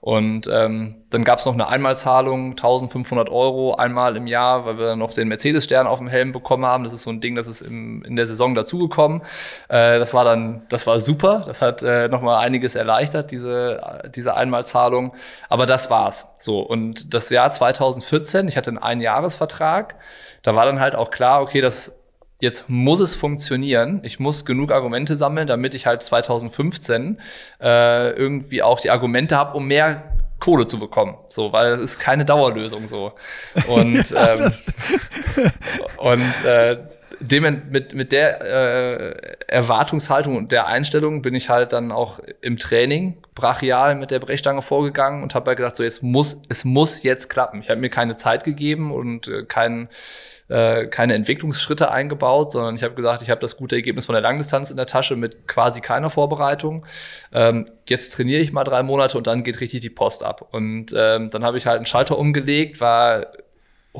Speaker 2: Und ähm, dann gab es noch eine Einmalzahlung, 1500 Euro einmal im Jahr, weil wir noch den Mercedes-Stern auf dem Helm bekommen haben. Das ist so ein Ding, das ist im, in der Saison dazugekommen. Äh, das war dann, das war super. Das hat äh, nochmal einiges erleichtert, diese, diese Einmalzahlung. Aber das war's. So. Und das Jahr 2014, ich hatte einen Einjahresvertrag. Da war dann halt auch klar, okay, das jetzt muss es funktionieren. Ich muss genug Argumente sammeln, damit ich halt 2015 äh, irgendwie auch die Argumente habe, um mehr Kohle zu bekommen. So, weil das ist keine Dauerlösung so. Und, ähm, und äh, dem, mit, mit der äh, Erwartungshaltung und der Einstellung bin ich halt dann auch im Training brachial mit der Brechstange vorgegangen und habe halt gedacht, so jetzt muss, es muss jetzt klappen. Ich habe mir keine Zeit gegeben und äh, keinen äh, keine Entwicklungsschritte eingebaut, sondern ich habe gesagt, ich habe das gute Ergebnis von der Langdistanz in der Tasche mit quasi keiner Vorbereitung. Ähm, jetzt trainiere ich mal drei Monate und dann geht richtig die Post ab. Und ähm, dann habe ich halt einen Schalter umgelegt, war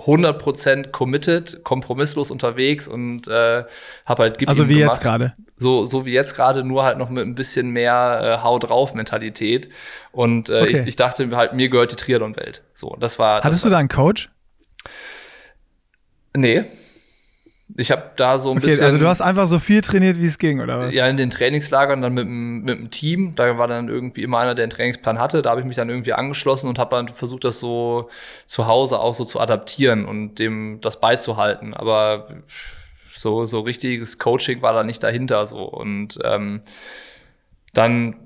Speaker 2: 100% committed, kompromisslos unterwegs und äh, habe halt
Speaker 1: Gib Also wie gemacht. jetzt gerade.
Speaker 2: So, so wie jetzt gerade, nur halt noch mit ein bisschen mehr äh, Hau drauf Mentalität. Und äh, okay. ich, ich dachte halt, mir gehört die Triathlon-Welt. So, das war.
Speaker 1: Hattest
Speaker 2: das
Speaker 1: du da einen Coach?
Speaker 2: Nee. Ich habe da so ein okay, bisschen.
Speaker 1: Also du hast einfach so viel trainiert, wie es ging, oder was?
Speaker 2: Ja, in den Trainingslagern dann mit, mit dem Team. Da war dann irgendwie immer einer, der einen Trainingsplan hatte. Da habe ich mich dann irgendwie angeschlossen und habe dann versucht, das so zu Hause auch so zu adaptieren und dem das beizuhalten. Aber so, so richtiges Coaching war da nicht dahinter so. Und ähm, dann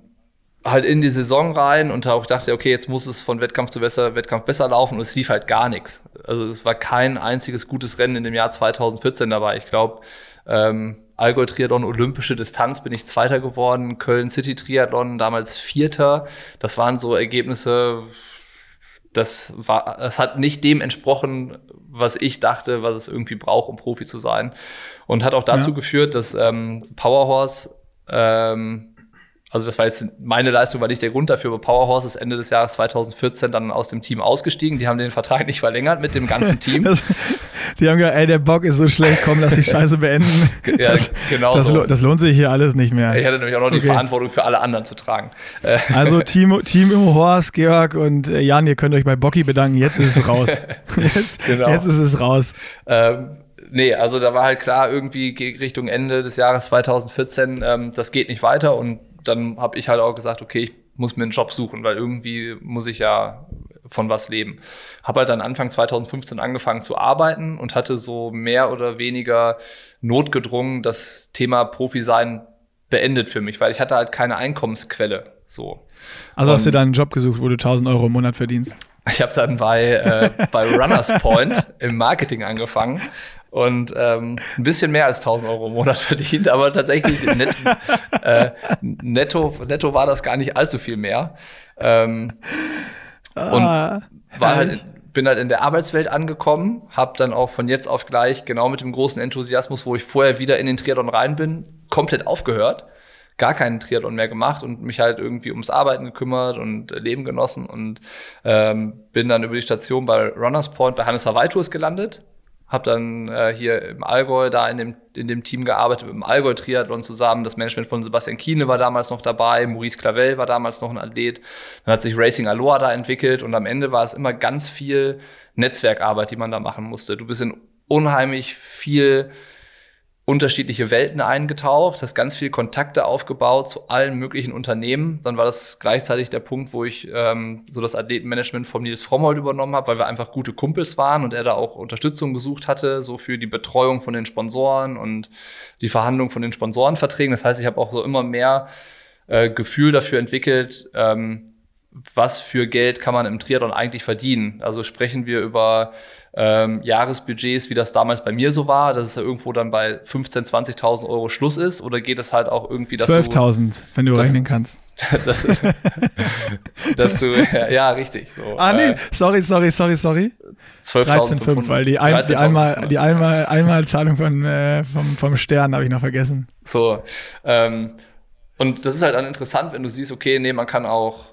Speaker 2: halt in die Saison rein und auch dachte, okay, jetzt muss es von Wettkampf zu besser, Wettkampf besser laufen und es lief halt gar nichts. Also es war kein einziges gutes Rennen in dem Jahr 2014 dabei. Ich glaube, ähm, Allgäu Triathlon Olympische Distanz bin ich Zweiter geworden, Köln City Triathlon damals Vierter. Das waren so Ergebnisse, das war, es hat nicht dem entsprochen, was ich dachte, was es irgendwie braucht, um Profi zu sein. Und hat auch dazu ja. geführt, dass ähm, Powerhorse ähm, also das war jetzt meine Leistung, war nicht der Grund dafür, aber Powerhorse ist Ende des Jahres 2014 dann aus dem Team ausgestiegen. Die haben den Vertrag nicht verlängert mit dem ganzen Team.
Speaker 1: das, die haben gesagt, ey, der Bock ist so schlecht, komm, lass die Scheiße beenden. ja, das, genau das, so. das lohnt sich hier alles nicht mehr.
Speaker 2: Ich hatte nämlich auch noch okay. die Verantwortung für alle anderen zu tragen.
Speaker 1: Also Team, Team im Horst, Georg und äh, Jan, ihr könnt euch bei Bocky bedanken, jetzt ist es raus. Jetzt, genau. jetzt ist es raus.
Speaker 2: Ähm, nee, also da war halt klar, irgendwie Richtung Ende des Jahres 2014, ähm, das geht nicht weiter und dann habe ich halt auch gesagt, okay, ich muss mir einen Job suchen, weil irgendwie muss ich ja von was leben. Habe halt dann Anfang 2015 angefangen zu arbeiten und hatte so mehr oder weniger notgedrungen das Thema Profi sein beendet für mich, weil ich hatte halt keine Einkommensquelle. So.
Speaker 1: Also hast du dann einen Job gesucht, wo du 1000 Euro im Monat verdienst?
Speaker 2: Ich habe dann bei, äh, bei Runners Point im Marketing angefangen und ähm, ein bisschen mehr als 1000 Euro im Monat verdient, aber tatsächlich net, äh, netto, netto war das gar nicht allzu viel mehr. Ähm, ah, und war halt, bin halt in der Arbeitswelt angekommen, habe dann auch von jetzt auf gleich genau mit dem großen Enthusiasmus, wo ich vorher wieder in den Triathlon rein bin, komplett aufgehört gar keinen Triathlon mehr gemacht und mich halt irgendwie ums Arbeiten gekümmert und Leben genossen und ähm, bin dann über die Station bei Runners Point bei Hannes Hawaii Tours gelandet habe dann äh, hier im Allgäu da in dem, in dem Team gearbeitet, mit Allgäu-Triathlon zusammen. Das Management von Sebastian Kiene war damals noch dabei, Maurice Clavel war damals noch ein Athlet. Dann hat sich Racing Aloha da entwickelt und am Ende war es immer ganz viel Netzwerkarbeit, die man da machen musste. Du bist in unheimlich viel unterschiedliche Welten eingetaucht, hast ganz viel Kontakte aufgebaut zu allen möglichen Unternehmen. Dann war das gleichzeitig der Punkt, wo ich ähm, so das Athletenmanagement vom Nils Frommhold übernommen habe, weil wir einfach gute Kumpels waren und er da auch Unterstützung gesucht hatte, so für die Betreuung von den Sponsoren und die Verhandlung von den Sponsorenverträgen. Das heißt, ich habe auch so immer mehr äh, Gefühl dafür entwickelt, ähm, was für Geld kann man im Triathlon eigentlich verdienen. Also sprechen wir über ähm, Jahresbudgets, wie das damals bei mir so war, dass es ja irgendwo dann bei 15.000, 20.000 Euro Schluss ist? Oder geht es halt auch irgendwie,
Speaker 1: dass 12.000, wenn du rechnen kannst.
Speaker 2: das, dass du, ja, ja richtig. So,
Speaker 1: ah, nee, äh, sorry, sorry, sorry, sorry. 13,5, weil die, ein, die, einmal, die einmal, Einmalzahlung von, äh, vom, vom Stern habe ich noch vergessen.
Speaker 2: So, ähm, und das ist halt dann interessant, wenn du siehst, okay, nee, man kann auch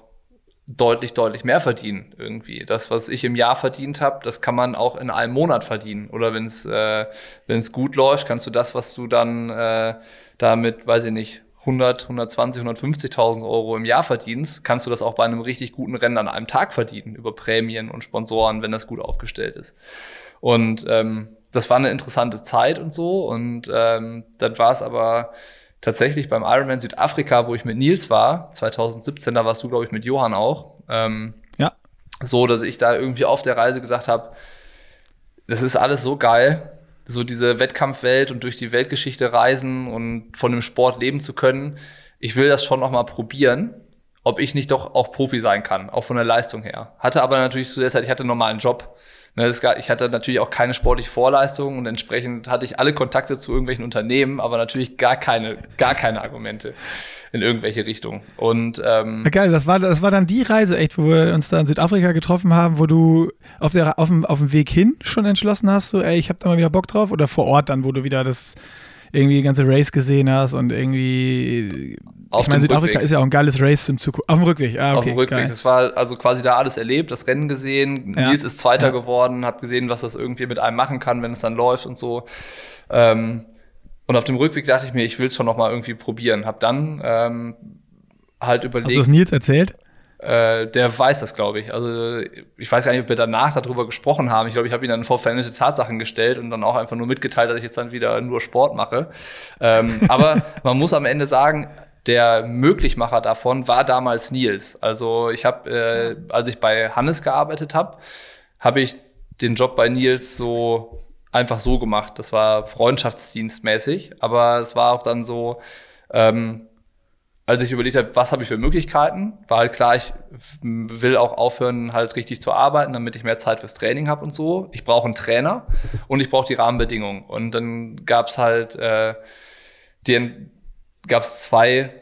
Speaker 2: deutlich, deutlich mehr verdienen irgendwie. Das, was ich im Jahr verdient habe, das kann man auch in einem Monat verdienen. Oder wenn es äh, wenn es gut läuft, kannst du das, was du dann äh, damit, weiß ich nicht, 100, 120, 150.000 Euro im Jahr verdienst, kannst du das auch bei einem richtig guten Rennen an einem Tag verdienen über Prämien und Sponsoren, wenn das gut aufgestellt ist. Und ähm, das war eine interessante Zeit und so. Und ähm, dann war es aber tatsächlich beim Ironman Südafrika, wo ich mit Nils war, 2017, da warst du, glaube ich, mit Johann auch. Ähm, ja. So, dass ich da irgendwie auf der Reise gesagt habe, das ist alles so geil, so diese Wettkampfwelt und durch die Weltgeschichte reisen und von dem Sport leben zu können. Ich will das schon noch mal probieren, ob ich nicht doch auch Profi sein kann, auch von der Leistung her. Hatte aber natürlich zu der Zeit, ich hatte einen normalen Job. Ne, ich hatte natürlich auch keine sportliche Vorleistung und entsprechend hatte ich alle Kontakte zu irgendwelchen Unternehmen, aber natürlich gar keine, gar keine Argumente in irgendwelche Richtungen. Und ähm,
Speaker 1: geil, das war, das war dann die Reise echt, wo wir uns da in Südafrika getroffen haben, wo du auf, der, auf, dem, auf dem Weg hin schon entschlossen hast, so, ey, ich habe da mal wieder Bock drauf, oder vor Ort dann, wo du wieder das irgendwie die ganze Race gesehen hast und irgendwie. Auf ich meine, Südafrika Rückweg. ist ja auch ein geiles Race im Zukunft. Auf dem Rückweg, ah, okay.
Speaker 2: Auf dem Rückweg. Geil. Das war also quasi da alles erlebt, das Rennen gesehen. Ja. Nils ist Zweiter ja. geworden, hab gesehen, was das irgendwie mit einem machen kann, wenn es dann läuft und so. Ähm, und auf dem Rückweg dachte ich mir, ich will es schon noch mal irgendwie probieren. Hab dann ähm, halt überlegt.
Speaker 1: Hast du das Nils erzählt?
Speaker 2: Äh, der weiß das, glaube ich. Also ich weiß gar nicht, ob wir danach darüber gesprochen haben. Ich glaube, ich habe ihn dann vor veränderte Tatsachen gestellt und dann auch einfach nur mitgeteilt, dass ich jetzt dann wieder nur Sport mache. Ähm, aber man muss am Ende sagen, der Möglichmacher davon war damals Nils. Also ich habe, äh, als ich bei Hannes gearbeitet habe, habe ich den Job bei Nils so einfach so gemacht. Das war freundschaftsdienstmäßig, aber es war auch dann so, ähm, als ich überlegt habe, was habe ich für Möglichkeiten, war halt klar, ich will auch aufhören, halt richtig zu arbeiten, damit ich mehr Zeit fürs Training habe und so. Ich brauche einen Trainer und ich brauche die Rahmenbedingungen. Und dann gab es halt, äh, die, gab es zwei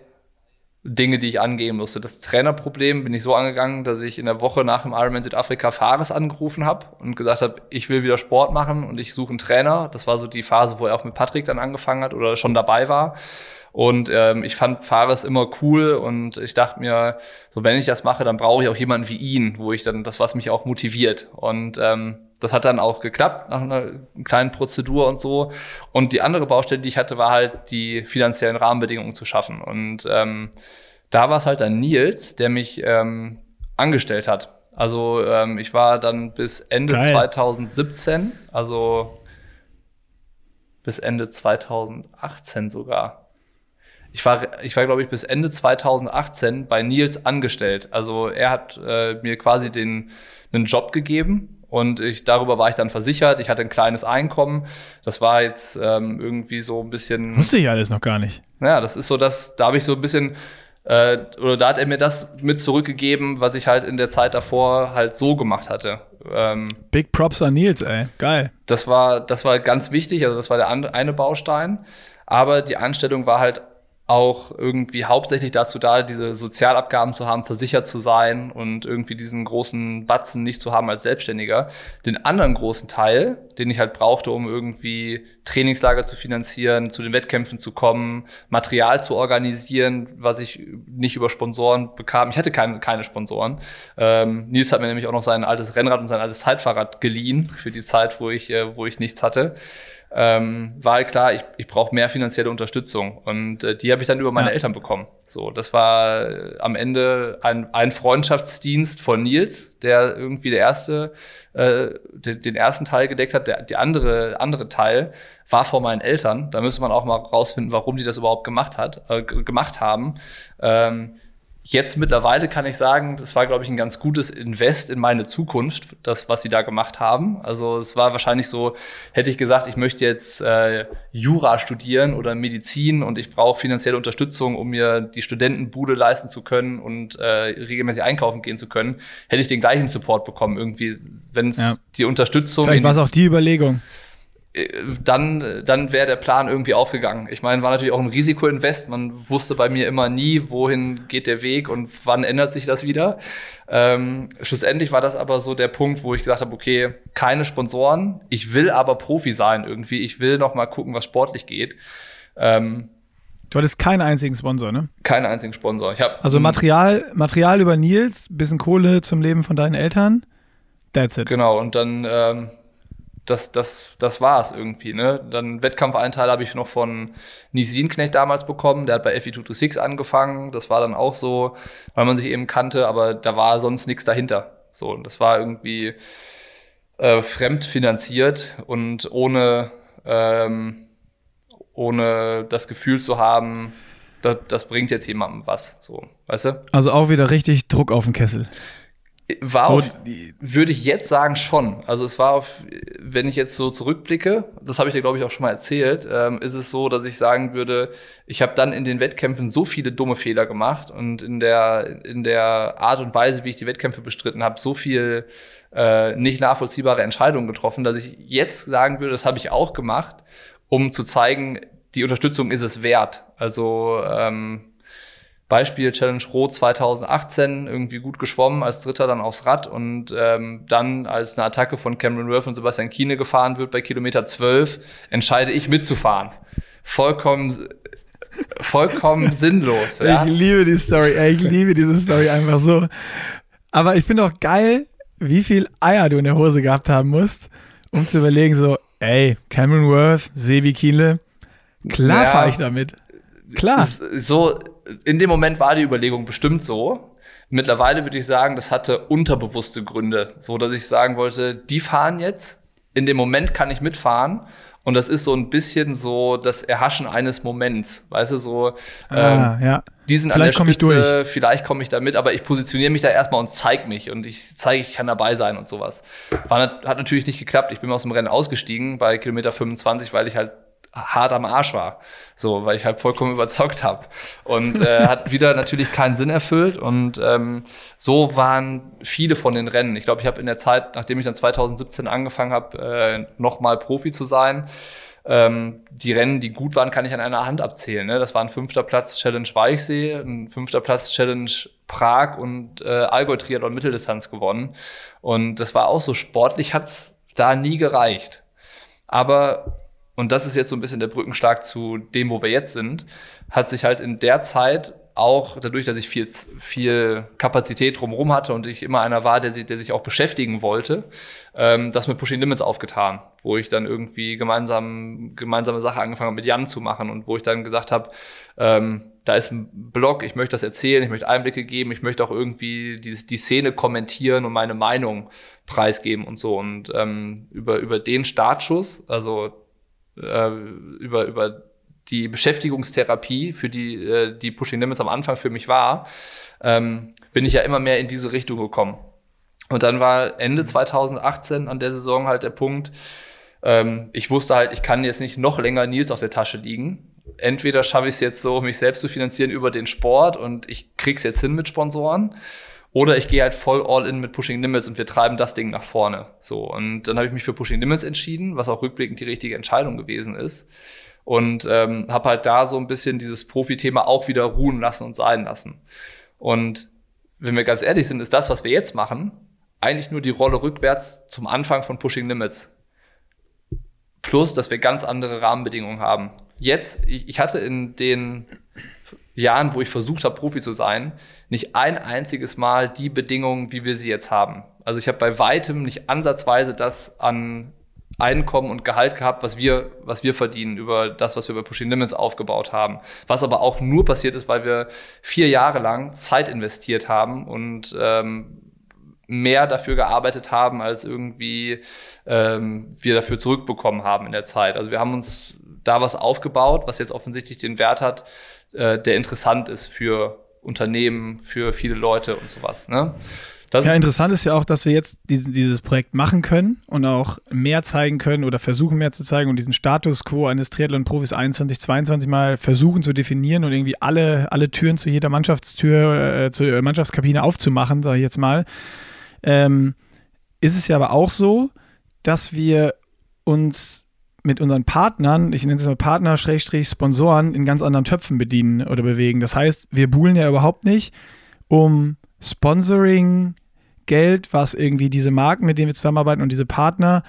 Speaker 2: Dinge, die ich angehen musste. Das Trainerproblem bin ich so angegangen, dass ich in der Woche nach dem Ironman Südafrika Fares angerufen habe und gesagt habe, ich will wieder Sport machen und ich suche einen Trainer. Das war so die Phase, wo er auch mit Patrick dann angefangen hat oder schon dabei war. Und ähm, ich fand Fares immer cool und ich dachte mir, so wenn ich das mache, dann brauche ich auch jemanden wie ihn, wo ich dann das, was mich auch motiviert. Und ähm, das hat dann auch geklappt nach einer kleinen Prozedur und so. Und die andere Baustelle, die ich hatte, war halt die finanziellen Rahmenbedingungen zu schaffen. Und ähm, da war es halt dann Nils, der mich ähm, angestellt hat. Also ähm, ich war dann bis Ende Geil. 2017, also bis Ende 2018 sogar. Ich war, ich war, glaube ich, bis Ende 2018 bei Nils angestellt. Also er hat äh, mir quasi den einen Job gegeben und ich, darüber war ich dann versichert. Ich hatte ein kleines Einkommen. Das war jetzt ähm, irgendwie so ein bisschen.
Speaker 1: Wusste ich alles noch gar nicht.
Speaker 2: Ja, das ist so, dass da habe ich so ein bisschen äh, oder da hat er mir das mit zurückgegeben, was ich halt in der Zeit davor halt so gemacht hatte.
Speaker 1: Ähm, Big Props an Nils, ey, geil.
Speaker 2: Das war, das war ganz wichtig. Also das war der eine Baustein. Aber die Anstellung war halt auch irgendwie hauptsächlich dazu da, diese Sozialabgaben zu haben, versichert zu sein und irgendwie diesen großen Batzen nicht zu haben als Selbstständiger. Den anderen großen Teil, den ich halt brauchte, um irgendwie Trainingslager zu finanzieren, zu den Wettkämpfen zu kommen, Material zu organisieren, was ich nicht über Sponsoren bekam. Ich hatte keine, keine Sponsoren. Ähm, Nils hat mir nämlich auch noch sein altes Rennrad und sein altes Zeitfahrrad geliehen für die Zeit, wo ich, äh, wo ich nichts hatte ähm, war halt klar, ich, ich brauche mehr finanzielle Unterstützung. Und äh, die habe ich dann über meine ja. Eltern bekommen. So, das war äh, am Ende ein, ein Freundschaftsdienst von Nils, der irgendwie der erste, äh, den, den ersten Teil gedeckt hat. Der die andere, andere Teil war vor meinen Eltern. Da müsste man auch mal rausfinden, warum die das überhaupt gemacht hat, äh, gemacht haben. Ähm, Jetzt mittlerweile kann ich sagen, das war, glaube ich, ein ganz gutes Invest in meine Zukunft, das, was sie da gemacht haben. Also es war wahrscheinlich so, hätte ich gesagt, ich möchte jetzt äh, Jura studieren oder Medizin und ich brauche finanzielle Unterstützung, um mir die Studentenbude leisten zu können und äh, regelmäßig einkaufen gehen zu können, hätte ich den gleichen Support bekommen. Irgendwie, wenn es ja. die Unterstützung.
Speaker 1: Vielleicht war es auch die Überlegung
Speaker 2: dann, dann wäre der Plan irgendwie aufgegangen. Ich meine, war natürlich auch ein Risikoinvest. Man wusste bei mir immer nie, wohin geht der Weg und wann ändert sich das wieder. Ähm, schlussendlich war das aber so der Punkt, wo ich gesagt habe, okay, keine Sponsoren. Ich will aber Profi sein irgendwie. Ich will noch mal gucken, was sportlich geht. Ähm,
Speaker 1: Du hattest keinen einzigen Sponsor, ne?
Speaker 2: Keinen einzigen Sponsor. Ich hab,
Speaker 1: also Material, Material über Nils, bisschen Kohle zum Leben von deinen Eltern. That's it.
Speaker 2: Genau, und dann ähm, das, das, das war es irgendwie. Ne? Dann Wettkampfeinteil habe ich noch von Nies damals bekommen. Der hat bei FE226 angefangen. Das war dann auch so, weil man sich eben kannte, aber da war sonst nichts dahinter. So, das war irgendwie äh, fremdfinanziert und ohne, ähm, ohne das Gefühl zu haben, das, das bringt jetzt jemandem was. So, weißt du?
Speaker 1: Also auch wieder richtig Druck auf den Kessel.
Speaker 2: War so, auf, würde ich jetzt sagen, schon. Also es war auf, wenn ich jetzt so zurückblicke, das habe ich dir, glaube ich, auch schon mal erzählt, ähm, ist es so, dass ich sagen würde, ich habe dann in den Wettkämpfen so viele dumme Fehler gemacht und in der, in der Art und Weise, wie ich die Wettkämpfe bestritten habe, so viel äh, nicht nachvollziehbare Entscheidungen getroffen, dass ich jetzt sagen würde, das habe ich auch gemacht, um zu zeigen, die Unterstützung ist es wert. Also ähm, Beispiel Challenge Rot 2018 irgendwie gut geschwommen, als Dritter dann aufs Rad und ähm, dann als eine Attacke von Cameron Worth und Sebastian Kiene gefahren wird bei Kilometer 12, entscheide ich mitzufahren. Vollkommen vollkommen sinnlos.
Speaker 1: Ja? Ich liebe die Story, ey, ich liebe diese Story einfach so. Aber ich finde auch geil, wie viel Eier du in der Hose gehabt haben musst, um zu überlegen, so, ey, Cameron Worth, Sebi Kiele, klar ja, fahre ich damit. Klar.
Speaker 2: So, in dem Moment war die Überlegung bestimmt so. Mittlerweile würde ich sagen, das hatte unterbewusste Gründe, so dass ich sagen wollte, die fahren jetzt. In dem Moment kann ich mitfahren. Und das ist so ein bisschen so das Erhaschen eines Moments. Weißt du, so,
Speaker 1: ah, ähm, ja.
Speaker 2: die sind vielleicht an der Spitze, vielleicht komme ich da mit, aber ich positioniere mich da erstmal und zeige mich und ich zeige, ich kann dabei sein und sowas. War, hat natürlich nicht geklappt. Ich bin aus dem Rennen ausgestiegen bei Kilometer 25, weil ich halt hart am Arsch war. So, weil ich halt vollkommen überzeugt habe. Und äh, hat wieder natürlich keinen Sinn erfüllt. Und ähm, so waren viele von den Rennen. Ich glaube, ich habe in der Zeit, nachdem ich dann 2017 angefangen habe, äh, nochmal Profi zu sein, Ähm, die Rennen, die gut waren, kann ich an einer Hand abzählen. Ne? Das war ein fünfter Platz Challenge Weichsee, ein fünfter Platz Challenge Prag und äh, Allgäu Triathlon Mitteldistanz gewonnen. Und das war auch so sportlich, hat's da nie gereicht. Aber und das ist jetzt so ein bisschen der Brückenschlag zu dem, wo wir jetzt sind, hat sich halt in der Zeit auch dadurch, dass ich viel, viel Kapazität drumherum hatte und ich immer einer war, der, sich, der sich auch beschäftigen wollte, ähm, das mit Pushing Limits aufgetan, wo ich dann irgendwie gemeinsam gemeinsame Sache angefangen habe mit Jan zu machen und wo ich dann gesagt habe, ähm, da ist ein Blog, ich möchte das erzählen, ich möchte Einblicke geben, ich möchte auch irgendwie die, die Szene kommentieren und meine Meinung preisgeben und so. Und ähm, über, über den Startschuss, also äh, über, über die Beschäftigungstherapie, für die äh, die Pushing Limits am Anfang für mich war, ähm, bin ich ja immer mehr in diese Richtung gekommen. Und dann war Ende 2018 an der Saison halt der Punkt, ähm, ich wusste halt, ich kann jetzt nicht noch länger Nils auf der Tasche liegen. Entweder schaffe ich es jetzt so, mich selbst zu finanzieren über den Sport und ich krieg's jetzt hin mit Sponsoren. Oder ich gehe halt voll all in mit Pushing Limits und wir treiben das Ding nach vorne. So. Und dann habe ich mich für Pushing Limits entschieden, was auch rückblickend die richtige Entscheidung gewesen ist und ähm, habe halt da so ein bisschen dieses Profi-Thema auch wieder ruhen lassen und sein lassen. Und wenn wir ganz ehrlich sind, ist das, was wir jetzt machen, eigentlich nur die Rolle rückwärts zum Anfang von Pushing Limits. Plus, dass wir ganz andere Rahmenbedingungen haben. Jetzt, ich, ich hatte in den Jahren, wo ich versucht habe, Profi zu sein, nicht ein einziges Mal die Bedingungen, wie wir sie jetzt haben. Also ich habe bei weitem nicht ansatzweise das an Einkommen und Gehalt gehabt, was wir, was wir verdienen über das, was wir bei Pushing Limits aufgebaut haben. Was aber auch nur passiert ist, weil wir vier Jahre lang Zeit investiert haben und ähm, mehr dafür gearbeitet haben, als irgendwie ähm, wir dafür zurückbekommen haben in der Zeit. Also wir haben uns da was aufgebaut, was jetzt offensichtlich den Wert hat, äh, der interessant ist für Unternehmen, für viele Leute und sowas. Ne?
Speaker 1: Das ja, interessant ist ja auch, dass wir jetzt diesen, dieses Projekt machen können und auch mehr zeigen können oder versuchen mehr zu zeigen und diesen Status quo eines Triathlon-Profis 21, 22 mal versuchen zu definieren und irgendwie alle, alle Türen zu jeder Mannschaftstür, äh, zur Mannschaftskabine aufzumachen, sage ich jetzt mal. Ähm, ist es ja aber auch so, dass wir uns mit unseren Partnern, ich nenne es mal Partner, Schrägstrich, Sponsoren, in ganz anderen Töpfen bedienen oder bewegen. Das heißt, wir buhlen ja überhaupt nicht um Sponsoring, Geld, was irgendwie diese Marken, mit denen wir zusammenarbeiten und diese Partner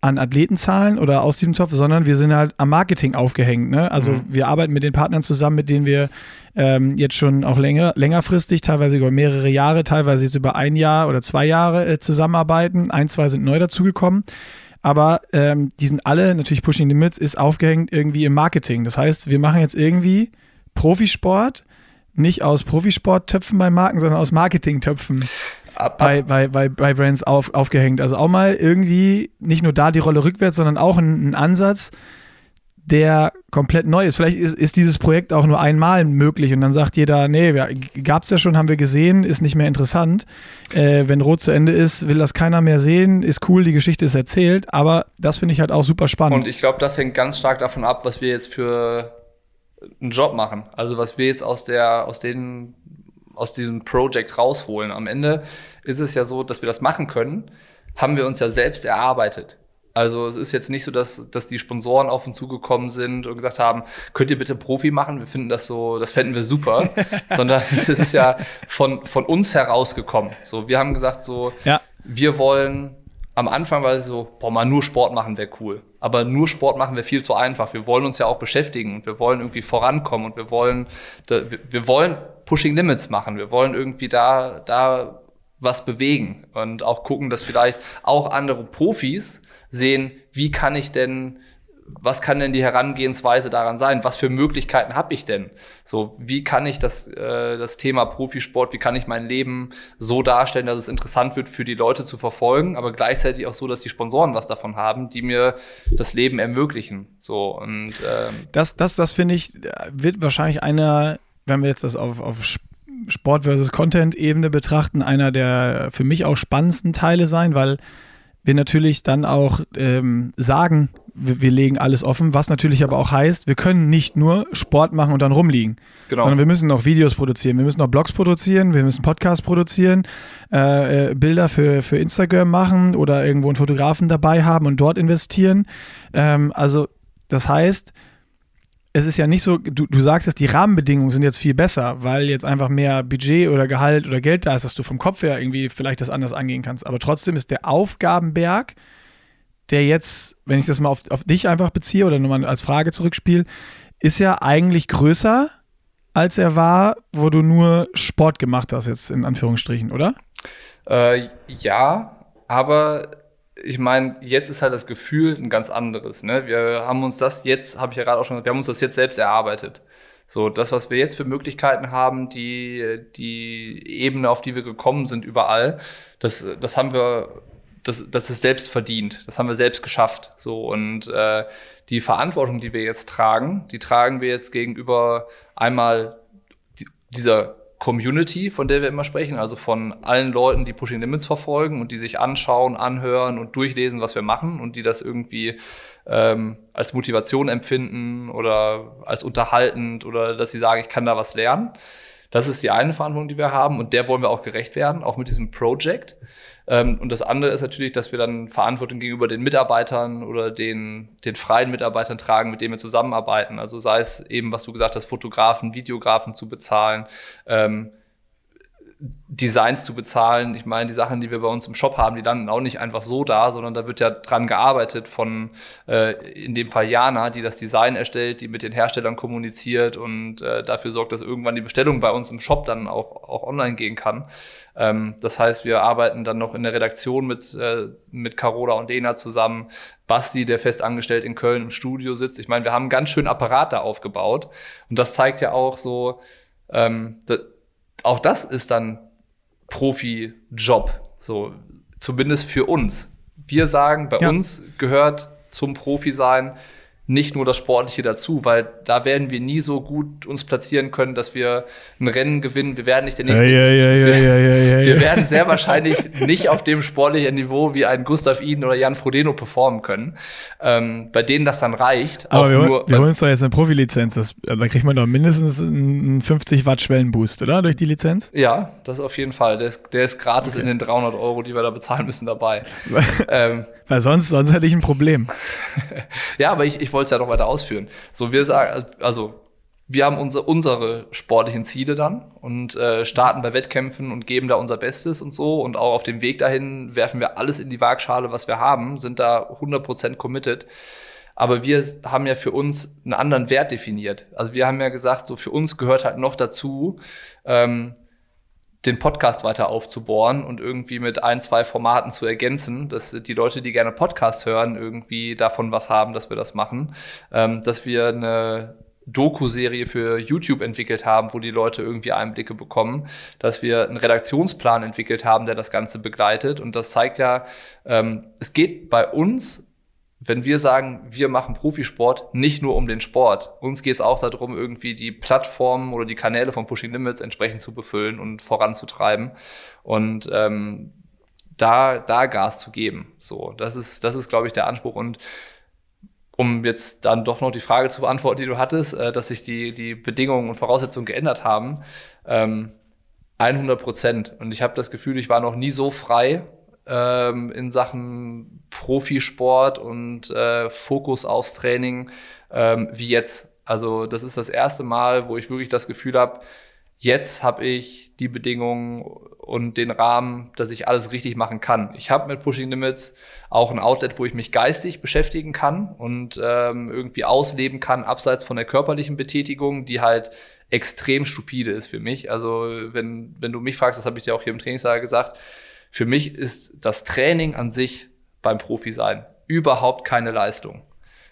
Speaker 1: an Athleten zahlen oder aus diesem Topf, sondern wir sind halt am Marketing aufgehängt. Ne? Also mhm. wir arbeiten mit den Partnern zusammen, mit denen wir ähm, jetzt schon auch länger, längerfristig, teilweise über mehrere Jahre, teilweise jetzt über ein Jahr oder zwei Jahre äh, zusammenarbeiten. Ein, zwei sind neu dazugekommen. Aber ähm, die sind alle, natürlich Pushing Limits, ist aufgehängt irgendwie im Marketing. Das heißt, wir machen jetzt irgendwie Profisport, nicht aus Profisporttöpfen bei Marken, sondern aus Marketingtöpfen bei, bei, bei, bei Brands auf, aufgehängt. Also auch mal irgendwie nicht nur da die Rolle rückwärts, sondern auch ein, ein Ansatz, der komplett neu ist. Vielleicht ist, ist dieses Projekt auch nur einmal möglich und dann sagt jeder, nee, gab es ja schon, haben wir gesehen, ist nicht mehr interessant. Äh, wenn Rot zu Ende ist, will das keiner mehr sehen, ist cool, die Geschichte ist erzählt, aber das finde ich halt auch super spannend.
Speaker 2: Und ich glaube, das hängt ganz stark davon ab, was wir jetzt für einen Job machen. Also was wir jetzt aus der, aus den, aus diesem Projekt rausholen. Am Ende ist es ja so, dass wir das machen können, haben wir uns ja selbst erarbeitet. Also es ist jetzt nicht so, dass, dass die Sponsoren auf uns zugekommen sind und gesagt haben, könnt ihr bitte Profi machen? Wir finden das so, das fänden wir super. Sondern es ist ja von, von uns herausgekommen. So, wir haben gesagt so, ja. wir wollen am Anfang war es so, boah, mal nur Sport machen wäre cool. Aber nur Sport machen wäre viel zu einfach. Wir wollen uns ja auch beschäftigen und wir wollen irgendwie vorankommen und wir wollen, wir wollen Pushing Limits machen. Wir wollen irgendwie da, da was bewegen und auch gucken, dass vielleicht auch andere Profis sehen, wie kann ich denn was kann denn die Herangehensweise daran sein? Was für Möglichkeiten habe ich denn? So, wie kann ich das, äh, das Thema Profisport, wie kann ich mein Leben so darstellen, dass es interessant wird für die Leute zu verfolgen, aber gleichzeitig auch so, dass die Sponsoren was davon haben, die mir das Leben ermöglichen. So und ähm,
Speaker 1: das, das, das finde ich, wird wahrscheinlich einer, wenn wir jetzt das auf, auf Sport versus Content-Ebene betrachten, einer der für mich auch spannendsten Teile sein, weil wir natürlich dann auch ähm, sagen, wir, wir, legen alles offen, was natürlich aber auch heißt, wir können nicht nur Sport machen und dann rumliegen, genau. sondern wir müssen noch Videos produzieren, wir müssen noch Blogs produzieren, wir müssen Podcasts produzieren, äh, äh, Bilder für, für Instagram machen oder irgendwo einen Fotografen dabei haben und dort investieren. Ähm, also Das heißt, es ist ja nicht so, du, du sagst jetzt, die Rahmenbedingungen sind jetzt viel besser, weil jetzt einfach mehr Budget oder Gehalt oder Geld da ist, dass du vom Kopf her irgendwie vielleicht das anders angehen kannst. Aber trotzdem ist der Aufgabenberg, der jetzt, wenn ich das mal auf, auf dich einfach beziehe oder nochmal als Frage zurückspiele, ist ja eigentlich größer, als er war, wo du nur Sport gemacht hast, jetzt in Anführungsstrichen, oder?
Speaker 2: Äh, ja, aber ich meine, jetzt ist halt das Gefühl ein ganz anderes. Ne? Wir haben uns das jetzt, habe ich ja gerade auch schon gesagt, wir haben uns das jetzt selbst erarbeitet. So, das, was wir jetzt für Möglichkeiten haben, die, die Ebene, auf die wir gekommen sind, überall, das, das haben wir, das, das ist selbst verdient. Das haben wir selbst geschafft. So, und äh, die Verantwortung, die wir jetzt tragen, die tragen wir jetzt gegenüber einmal dieser Community, von der wir immer sprechen, also von allen Leuten, die Pushing Limits verfolgen und die sich anschauen, anhören und durchlesen, was wir machen und die das irgendwie ähm, als Motivation empfinden oder als unterhaltend oder dass sie sagen, ich kann da was lernen. Das ist die eine Verantwortung, die wir haben und der wollen wir auch gerecht werden, auch mit diesem Project. Ähm, und das andere ist natürlich, dass wir dann Verantwortung gegenüber den Mitarbeitern oder den, den freien Mitarbeitern tragen, mit denen wir zusammenarbeiten. Also sei es eben, was du gesagt hast, Fotografen, Videografen zu bezahlen, ähm, Designs zu bezahlen. Ich meine, die Sachen, die wir bei uns im Shop haben, die landen auch nicht einfach so da, sondern da wird ja dran gearbeitet von äh, in dem Fall Jana, die das Design erstellt, die mit den Herstellern kommuniziert und äh, dafür sorgt, dass irgendwann die Bestellung bei uns im Shop dann auch, auch online gehen kann. Ähm, das heißt, wir arbeiten dann noch in der Redaktion mit, äh, mit Carola und Dena zusammen. Basti, der fest angestellt in Köln im Studio sitzt. Ich meine, wir haben einen ganz schönen Apparat da aufgebaut. Und das zeigt ja auch so, ähm, auch das ist dann Profi-Job, so zumindest für uns. Wir sagen, bei ja. uns gehört zum Profi sein nicht nur das Sportliche dazu, weil da werden wir nie so gut uns platzieren können, dass wir ein Rennen gewinnen. Wir werden nicht der nächste. Ja, ja, ja, wir, wir werden sehr wahrscheinlich nicht auf dem sportlichen Niveau wie ein Gustav Iden oder Jan Frodeno performen können, ähm, bei denen das dann reicht.
Speaker 1: Aber wir, nur, wir holen uns doch jetzt eine Profilizenz. Das, da kriegt man doch mindestens einen 50 Watt Schwellenboost, oder? Durch die Lizenz?
Speaker 2: Ja, das auf jeden Fall. Der ist, der ist gratis okay. in den 300 Euro, die wir da bezahlen müssen, dabei.
Speaker 1: ähm, weil sonst, sonst hätte ich ein Problem.
Speaker 2: ja, aber ich, ich wollte es ja noch weiter ausführen. So, wir sagen, also wir haben unsere, unsere sportlichen Ziele dann und äh, starten bei Wettkämpfen und geben da unser Bestes und so. Und auch auf dem Weg dahin werfen wir alles in die Waagschale, was wir haben, sind da 100% committed. Aber wir haben ja für uns einen anderen Wert definiert. Also wir haben ja gesagt, so für uns gehört halt noch dazu, ähm, den Podcast weiter aufzubohren und irgendwie mit ein, zwei Formaten zu ergänzen, dass die Leute, die gerne Podcast hören, irgendwie davon was haben, dass wir das machen, ähm, dass wir eine Doku-Serie für YouTube entwickelt haben, wo die Leute irgendwie Einblicke bekommen, dass wir einen Redaktionsplan entwickelt haben, der das Ganze begleitet. Und das zeigt ja, ähm, es geht bei uns wenn wir sagen, wir machen Profisport, nicht nur um den Sport. Uns geht es auch darum, irgendwie die Plattformen oder die Kanäle von Pushing Limits entsprechend zu befüllen und voranzutreiben und ähm, da, da Gas zu geben. So, das ist, das ist, glaube ich, der Anspruch. Und um jetzt dann doch noch die Frage zu beantworten, die du hattest, äh, dass sich die, die Bedingungen und Voraussetzungen geändert haben, ähm, 100 Prozent. Und ich habe das Gefühl, ich war noch nie so frei ähm, in Sachen Profisport und äh, Fokus aufs Training ähm, wie jetzt. Also das ist das erste Mal, wo ich wirklich das Gefühl habe, jetzt habe ich die Bedingungen und den Rahmen, dass ich alles richtig machen kann. Ich habe mit Pushing Limits auch ein Outlet, wo ich mich geistig beschäftigen kann und ähm, irgendwie ausleben kann, abseits von der körperlichen Betätigung, die halt extrem stupide ist für mich. Also wenn, wenn du mich fragst, das habe ich dir auch hier im Trainingssaal gesagt, für mich ist das Training an sich beim Profi sein überhaupt keine Leistung.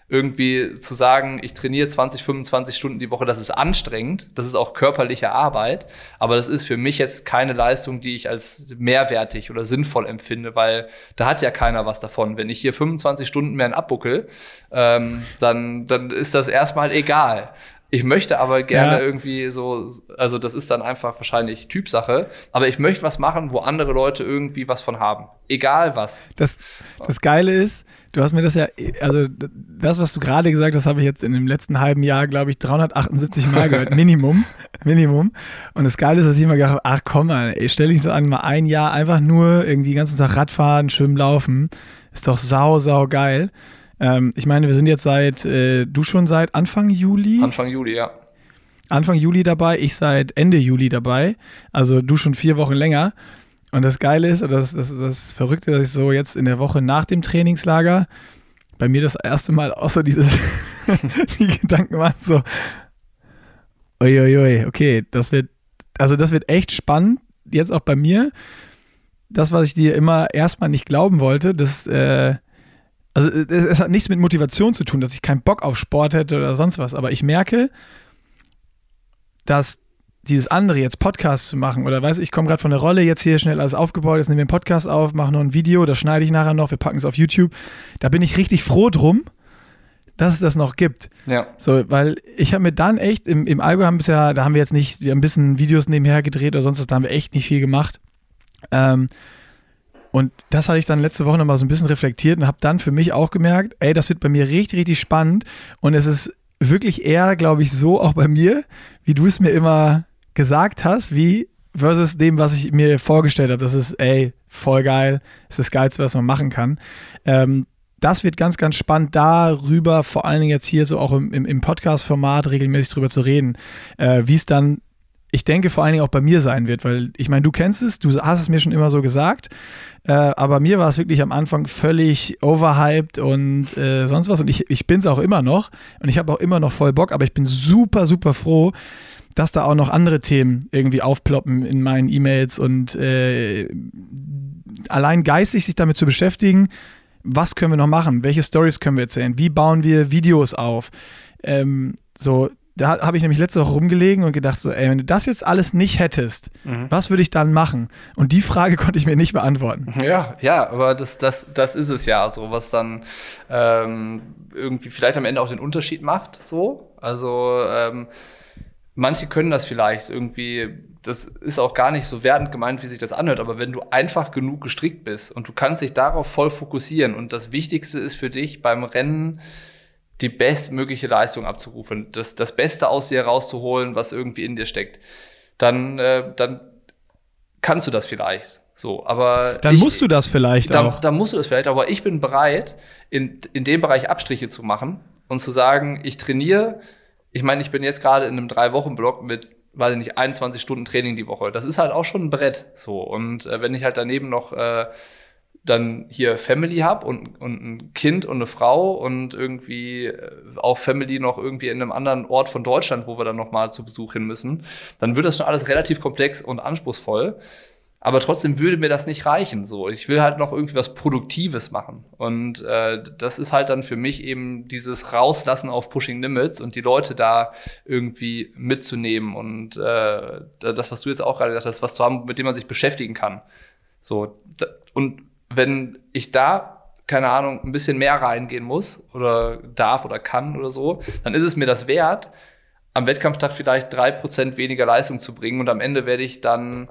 Speaker 2: Irgendwie zu sagen, ich trainiere 20, 25 Stunden die Woche, das ist anstrengend, das ist auch körperliche Arbeit, aber das ist für mich jetzt keine Leistung, die ich als mehrwertig oder sinnvoll empfinde, weil da hat ja keiner was davon. Wenn ich hier 25 Stunden mehr abbuckel, ähm, dann, dann ist das erstmal egal. Ich möchte aber gerne ja. irgendwie so, also das ist dann einfach wahrscheinlich Typsache, aber ich möchte was machen, wo andere Leute irgendwie was von haben. Egal was.
Speaker 1: Das, das Geile ist, du hast mir das ja, also das, was du gerade gesagt hast, habe ich jetzt in dem letzten halben Jahr, glaube ich, 378 Mal gehört. Minimum. Minimum. Und das Geile ist, dass ich immer gedacht habe, ach komm mal, ey, stell dich so an, mal ein Jahr einfach nur irgendwie den ganzen Tag Radfahren, Schwimmen, Laufen. Ist doch sau, sau geil. Ähm, ich meine, wir sind jetzt seit, äh, du schon seit Anfang Juli?
Speaker 2: Anfang Juli, ja.
Speaker 1: Anfang Juli dabei, ich seit Ende Juli dabei. Also du schon vier Wochen länger. Und das Geile ist, das, das, das Verrückte, dass ich so jetzt in der Woche nach dem Trainingslager bei mir das erste Mal außer dieses, die Gedanken waren so, uiuiui, okay, das wird, also das wird echt spannend, jetzt auch bei mir. Das, was ich dir immer erstmal nicht glauben wollte, das, äh, also es, es hat nichts mit Motivation zu tun, dass ich keinen Bock auf Sport hätte oder sonst was, aber ich merke, dass dieses andere jetzt Podcast zu machen oder weiß ich komme gerade von der Rolle jetzt hier schnell alles aufgebaut, jetzt nehmen wir einen Podcast auf, machen noch ein Video, das schneide ich nachher noch, wir packen es auf YouTube. Da bin ich richtig froh drum, dass es das noch gibt.
Speaker 2: Ja.
Speaker 1: So, weil ich habe mir dann echt im, im Algo haben bisher, da haben wir jetzt nicht, wir haben ein bisschen Videos nebenher gedreht oder sonst was, da haben wir echt nicht viel gemacht. Ähm, und das hatte ich dann letzte Woche nochmal so ein bisschen reflektiert und habe dann für mich auch gemerkt, ey, das wird bei mir richtig, richtig spannend und es ist wirklich eher, glaube ich, so auch bei mir, wie du es mir immer gesagt hast, wie versus dem, was ich mir vorgestellt habe. Das ist, ey, voll geil, das ist das Geilste, was man machen kann. Ähm, das wird ganz, ganz spannend, darüber, vor allen Dingen jetzt hier so auch im, im, Podcast-Format regelmäßig drüber zu reden, äh, wie es dann, ich denke, vor allen Dingen auch bei mir sein wird, weil ich meine, du kennst es, du hast es mir schon immer so gesagt, äh, aber mir war es wirklich am Anfang völlig overhyped und äh, sonst was und ich, ich bin es auch immer noch und ich habe auch immer noch voll Bock, aber ich bin super, super froh, dass da auch noch andere Themen irgendwie aufploppen in meinen E-Mails und äh, allein geistig sich damit zu beschäftigen, was können wir noch machen, welche Stories können wir erzählen, wie bauen wir Videos auf. Ähm, so, da habe ich nämlich letzte Woche rumgelegen und gedacht, so, ey, wenn du das jetzt alles nicht hättest, mhm. was würde ich dann machen? Und die Frage konnte ich mir nicht beantworten.
Speaker 2: Ja, ja, aber das, das, das ist es ja, so was dann ähm, irgendwie vielleicht am Ende auch den Unterschied macht, so. Also ähm, manche können das vielleicht irgendwie, das ist auch gar nicht so wertend gemeint, wie sich das anhört, aber wenn du einfach genug gestrickt bist und du kannst dich darauf voll fokussieren und das Wichtigste ist für dich beim Rennen, die bestmögliche Leistung abzurufen, das, das Beste aus dir rauszuholen, was irgendwie in dir steckt, dann, äh, dann kannst du das vielleicht. So, aber
Speaker 1: dann ich, musst du das vielleicht
Speaker 2: dann,
Speaker 1: auch.
Speaker 2: Dann musst du das vielleicht, aber ich bin bereit, in, in dem Bereich Abstriche zu machen und zu sagen, ich trainiere ich meine, ich bin jetzt gerade in einem Drei-Wochen-Block mit, weiß ich nicht, 21 Stunden Training die Woche. Das ist halt auch schon ein Brett. So. Und äh, wenn ich halt daneben noch äh, dann hier Family habe und, und ein Kind und eine Frau und irgendwie äh, auch Family noch irgendwie in einem anderen Ort von Deutschland, wo wir dann nochmal zu Besuch hin müssen, dann wird das schon alles relativ komplex und anspruchsvoll. Aber trotzdem würde mir das nicht reichen. So, ich will halt noch irgendwie was Produktives machen. Und äh, das ist halt dann für mich eben dieses Rauslassen auf Pushing Limits und die Leute da irgendwie mitzunehmen und äh, das, was du jetzt auch gerade gesagt hast, was zu haben, mit dem man sich beschäftigen kann. So und wenn ich da keine Ahnung ein bisschen mehr reingehen muss oder darf oder kann oder so, dann ist es mir das wert, am Wettkampftag vielleicht drei Prozent weniger Leistung zu bringen und am Ende werde ich dann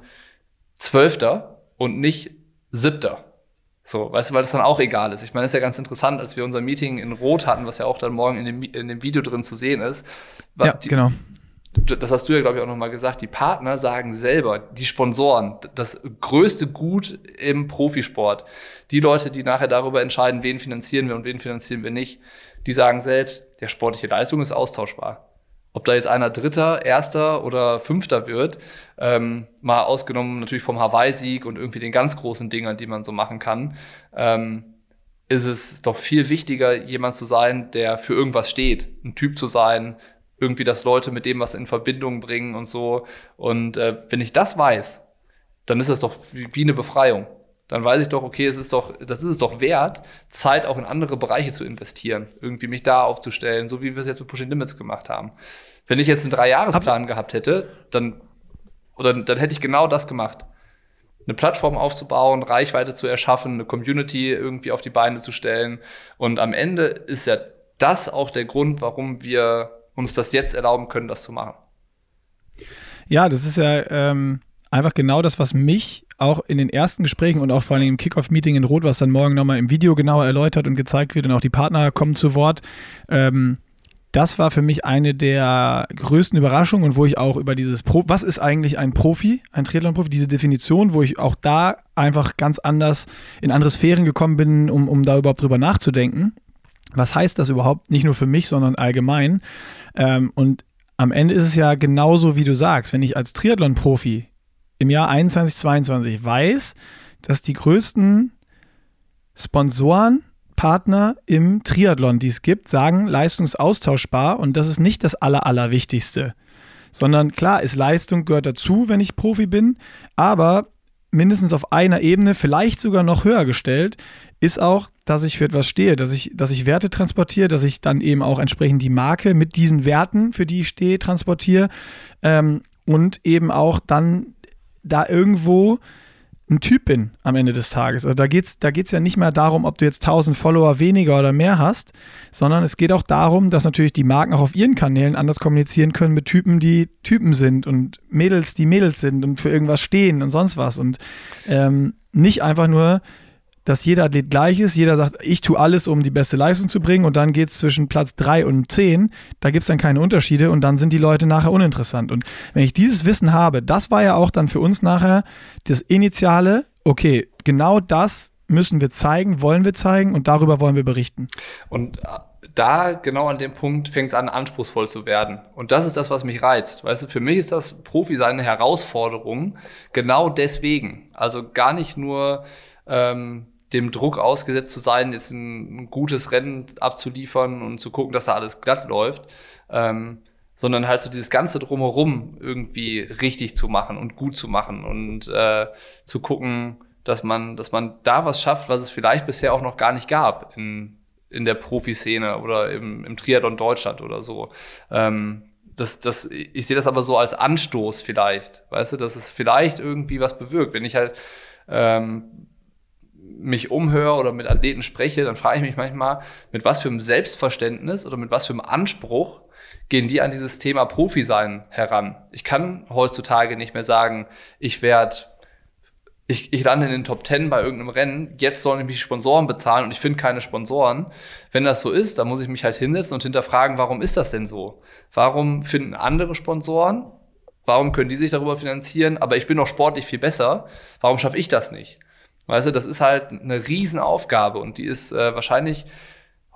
Speaker 2: Zwölfter und nicht Siebter. So, weißt du, weil das dann auch egal ist. Ich meine, das ist ja ganz interessant, als wir unser Meeting in Rot hatten, was ja auch dann morgen in dem, in dem Video drin zu sehen ist.
Speaker 1: Ja, die, genau.
Speaker 2: Das hast du ja, glaube ich, auch nochmal gesagt. Die Partner sagen selber, die Sponsoren, das größte Gut im Profisport, die Leute, die nachher darüber entscheiden, wen finanzieren wir und wen finanzieren wir nicht, die sagen selbst, der sportliche Leistung ist austauschbar. Ob da jetzt einer Dritter, Erster oder Fünfter wird, ähm, mal ausgenommen natürlich vom Hawaii-Sieg und irgendwie den ganz großen Dingern, die man so machen kann, ähm, ist es doch viel wichtiger, jemand zu sein, der für irgendwas steht, ein Typ zu sein, irgendwie, dass Leute mit dem was in Verbindung bringen und so. Und äh, wenn ich das weiß, dann ist das doch wie, wie eine Befreiung dann weiß ich doch, okay, es ist doch, das ist es doch wert, Zeit auch in andere Bereiche zu investieren, irgendwie mich da aufzustellen, so wie wir es jetzt mit Pushing Limits gemacht haben. Wenn ich jetzt einen Dreijahresplan gehabt hätte, dann, oder dann hätte ich genau das gemacht. Eine Plattform aufzubauen, Reichweite zu erschaffen, eine Community irgendwie auf die Beine zu stellen. Und am Ende ist ja das auch der Grund, warum wir uns das jetzt erlauben können, das zu machen.
Speaker 1: Ja, das ist ja ähm, einfach genau das, was mich auch in den ersten Gesprächen und auch vor allem im Kickoff-Meeting in Rot, was dann morgen nochmal im Video genauer erläutert und gezeigt wird und auch die Partner kommen zu Wort. Ähm, das war für mich eine der größten Überraschungen und wo ich auch über dieses Pro, was ist eigentlich ein Profi, ein Triathlon-Profi, diese Definition, wo ich auch da einfach ganz anders in andere Sphären gekommen bin, um, um da überhaupt drüber nachzudenken. Was heißt das überhaupt? Nicht nur für mich, sondern allgemein. Ähm, und am Ende ist es ja genauso, wie du sagst. Wenn ich als Triathlon-Profi im Jahr 21, 22 weiß, dass die größten Sponsoren, Partner im Triathlon, die es gibt, sagen leistungsaustauschbar und das ist nicht das Aller, Allerwichtigste. Sondern klar, ist Leistung gehört dazu, wenn ich Profi bin, aber mindestens auf einer Ebene, vielleicht sogar noch höher gestellt, ist auch, dass ich für etwas stehe, dass ich, dass ich Werte transportiere, dass ich dann eben auch entsprechend die Marke mit diesen Werten, für die ich stehe, transportiere ähm, und eben auch dann da irgendwo ein Typ bin am Ende des Tages. Also da geht es da geht's ja nicht mehr darum, ob du jetzt 1000 Follower weniger oder mehr hast, sondern es geht auch darum, dass natürlich die Marken auch auf ihren Kanälen anders kommunizieren können mit Typen, die Typen sind und Mädels, die Mädels sind und für irgendwas stehen und sonst was. Und ähm, nicht einfach nur dass jeder Athlet gleich ist. Jeder sagt, ich tue alles, um die beste Leistung zu bringen. Und dann geht es zwischen Platz 3 und 10. Da gibt es dann keine Unterschiede und dann sind die Leute nachher uninteressant. Und wenn ich dieses Wissen habe, das war ja auch dann für uns nachher das Initiale, okay, genau das müssen wir zeigen, wollen wir zeigen und darüber wollen wir berichten.
Speaker 2: Und da genau an dem Punkt fängt es an, anspruchsvoll zu werden. Und das ist das, was mich reizt. Weißt du, für mich ist das Profi seine Herausforderung genau deswegen. Also gar nicht nur ähm, dem Druck ausgesetzt zu sein, jetzt ein, ein, gutes Rennen abzuliefern und zu gucken, dass da alles glatt läuft, ähm, sondern halt so dieses ganze drumherum irgendwie richtig zu machen und gut zu machen und äh, zu gucken, dass man, dass man da was schafft, was es vielleicht bisher auch noch gar nicht gab in, in der Profiszene oder im, im Triathlon Deutschland oder so. Ähm, das, das, ich sehe das aber so als Anstoß vielleicht, weißt du, dass es vielleicht irgendwie was bewirkt. Wenn ich halt ähm, mich umhöre oder mit Athleten spreche, dann frage ich mich manchmal, mit was für einem Selbstverständnis oder mit was für einem Anspruch gehen die an dieses Thema Profi sein heran. Ich kann heutzutage nicht mehr sagen, ich werde, ich, ich lande in den Top Ten bei irgendeinem Rennen, jetzt sollen mich Sponsoren bezahlen und ich finde keine Sponsoren. Wenn das so ist, dann muss ich mich halt hinsetzen und hinterfragen, warum ist das denn so? Warum finden andere Sponsoren? Warum können die sich darüber finanzieren? Aber ich bin doch sportlich viel besser. Warum schaffe ich das nicht? Weißt du, das ist halt eine Riesenaufgabe und die ist äh, wahrscheinlich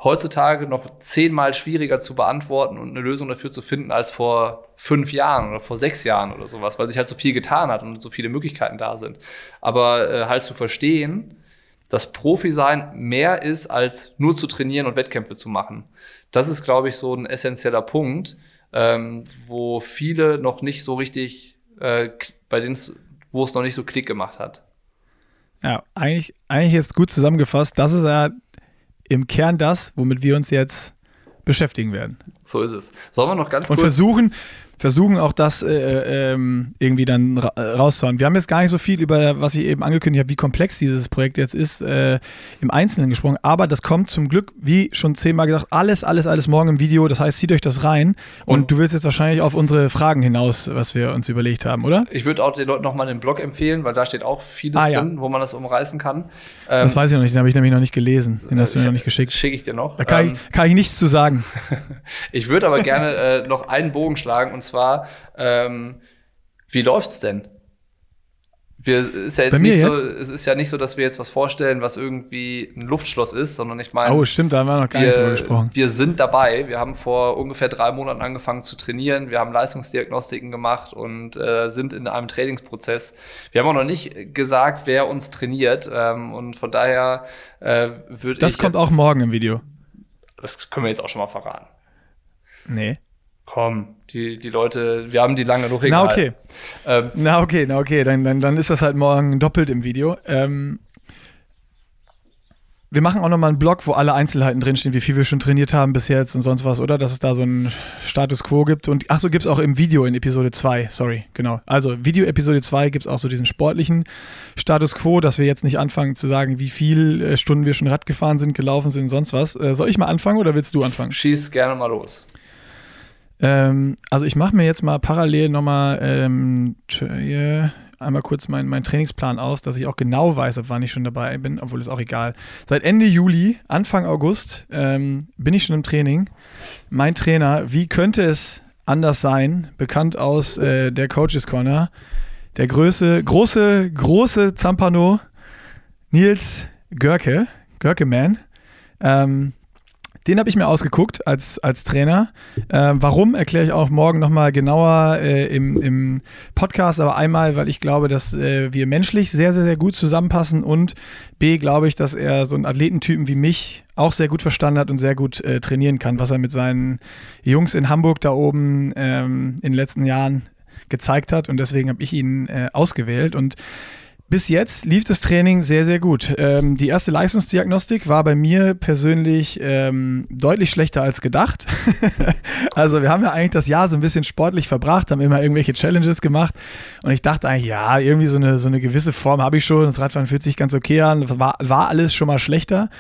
Speaker 2: heutzutage noch zehnmal schwieriger zu beantworten und eine Lösung dafür zu finden als vor fünf Jahren oder vor sechs Jahren oder sowas, weil sich halt so viel getan hat und so viele Möglichkeiten da sind. Aber äh, halt zu verstehen, dass Profi sein mehr ist, als nur zu trainieren und Wettkämpfe zu machen. Das ist, glaube ich, so ein essentieller Punkt, ähm, wo viele noch nicht so richtig, äh, bei denen wo es noch nicht so Klick gemacht hat.
Speaker 1: Ja, eigentlich, eigentlich jetzt gut zusammengefasst. Das ist ja im Kern das, womit wir uns jetzt beschäftigen werden.
Speaker 2: So ist es. Sollen wir noch ganz
Speaker 1: Und kurz versuchen, versuchen auch das äh, äh, ähm, irgendwie dann ra äh, rauszuhauen. Wir haben jetzt gar nicht so viel über, was ich eben angekündigt habe, wie komplex dieses Projekt jetzt ist, äh, im Einzelnen gesprochen. Aber das kommt zum Glück, wie schon zehnmal gesagt, alles, alles, alles morgen im Video. Das heißt, zieht euch das rein. Und, und du willst jetzt wahrscheinlich auf unsere Fragen hinaus, was wir uns überlegt haben, oder?
Speaker 2: Ich würde auch den Leuten nochmal den Blog empfehlen, weil da steht auch vieles ah, ja. drin, wo man das umreißen kann.
Speaker 1: Ähm, das weiß ich noch nicht, den habe ich nämlich noch nicht gelesen. Den hast du mir noch nicht geschickt.
Speaker 2: Schicke ich dir noch.
Speaker 1: Da kann, ähm, ich, kann ich nichts zu sagen.
Speaker 2: ich würde aber gerne äh, noch einen Bogen schlagen und zwar, ähm, wie läuft's denn? Wir, ist ja jetzt nicht so, es ist ja nicht so, dass wir jetzt was vorstellen, was irgendwie ein Luftschloss ist, sondern ich meine.
Speaker 1: Oh, stimmt, da haben wir noch gar wir, nicht drüber gesprochen.
Speaker 2: Wir sind dabei. Wir haben vor ungefähr drei Monaten angefangen zu trainieren. Wir haben Leistungsdiagnostiken gemacht und äh, sind in einem Trainingsprozess. Wir haben auch noch nicht gesagt, wer uns trainiert. Ähm, und von daher äh, würde ich.
Speaker 1: Das kommt jetzt, auch morgen im Video.
Speaker 2: Das können wir jetzt auch schon mal verraten.
Speaker 1: Nee.
Speaker 2: Komm, die, die Leute, wir haben die lange noch
Speaker 1: egal. Na okay. Ähm, na okay, na okay, dann, dann, dann ist das halt morgen doppelt im Video. Ähm, wir machen auch nochmal einen Blog, wo alle Einzelheiten drinstehen, wie viel wir schon trainiert haben bis jetzt und sonst was, oder? Dass es da so einen Status Quo gibt. Und ach so, gibt es auch im Video in Episode 2, sorry, genau. Also Video Episode 2 gibt es auch so diesen sportlichen Status Quo, dass wir jetzt nicht anfangen zu sagen, wie viele äh, Stunden wir schon Rad gefahren sind, gelaufen sind und sonst was. Äh, soll ich mal anfangen oder willst du anfangen?
Speaker 2: Schieß gerne mal los.
Speaker 1: Ähm, also ich mache mir jetzt mal parallel nochmal ähm, einmal kurz meinen mein Trainingsplan aus, dass ich auch genau weiß, ab wann ich schon dabei bin, obwohl ist auch egal. Seit Ende Juli, Anfang August ähm, bin ich schon im Training. Mein Trainer, wie könnte es anders sein, bekannt aus äh, der Coaches Corner, der Größe, große, große Zampano, Nils Görke, Görke Man. Ähm, Den habe ich mir ausgeguckt als, als Trainer. Äh, warum, erkläre ich auch morgen nochmal genauer äh, im, im Podcast. Aber einmal, weil ich glaube, dass äh, wir menschlich sehr, sehr, sehr gut zusammenpassen. Und B, glaube ich, dass er so einen Athletentypen wie mich auch sehr gut verstanden hat und sehr gut äh, trainieren kann, was er mit seinen Jungs in Hamburg da oben ähm, in den letzten Jahren gezeigt hat. Und deswegen habe ich ihn äh, ausgewählt. Und bis jetzt lief das Training sehr, sehr gut. Ähm, die erste Leistungsdiagnostik war bei mir persönlich ähm, deutlich schlechter als gedacht. also wir haben ja eigentlich das Jahr so ein bisschen sportlich verbracht, haben immer irgendwelche Challenges gemacht und ich dachte eigentlich, ja, irgendwie so eine, so eine gewisse Form habe ich schon. Das Radfahren fühlt sich ganz okay an. War, war alles schon mal schlechter.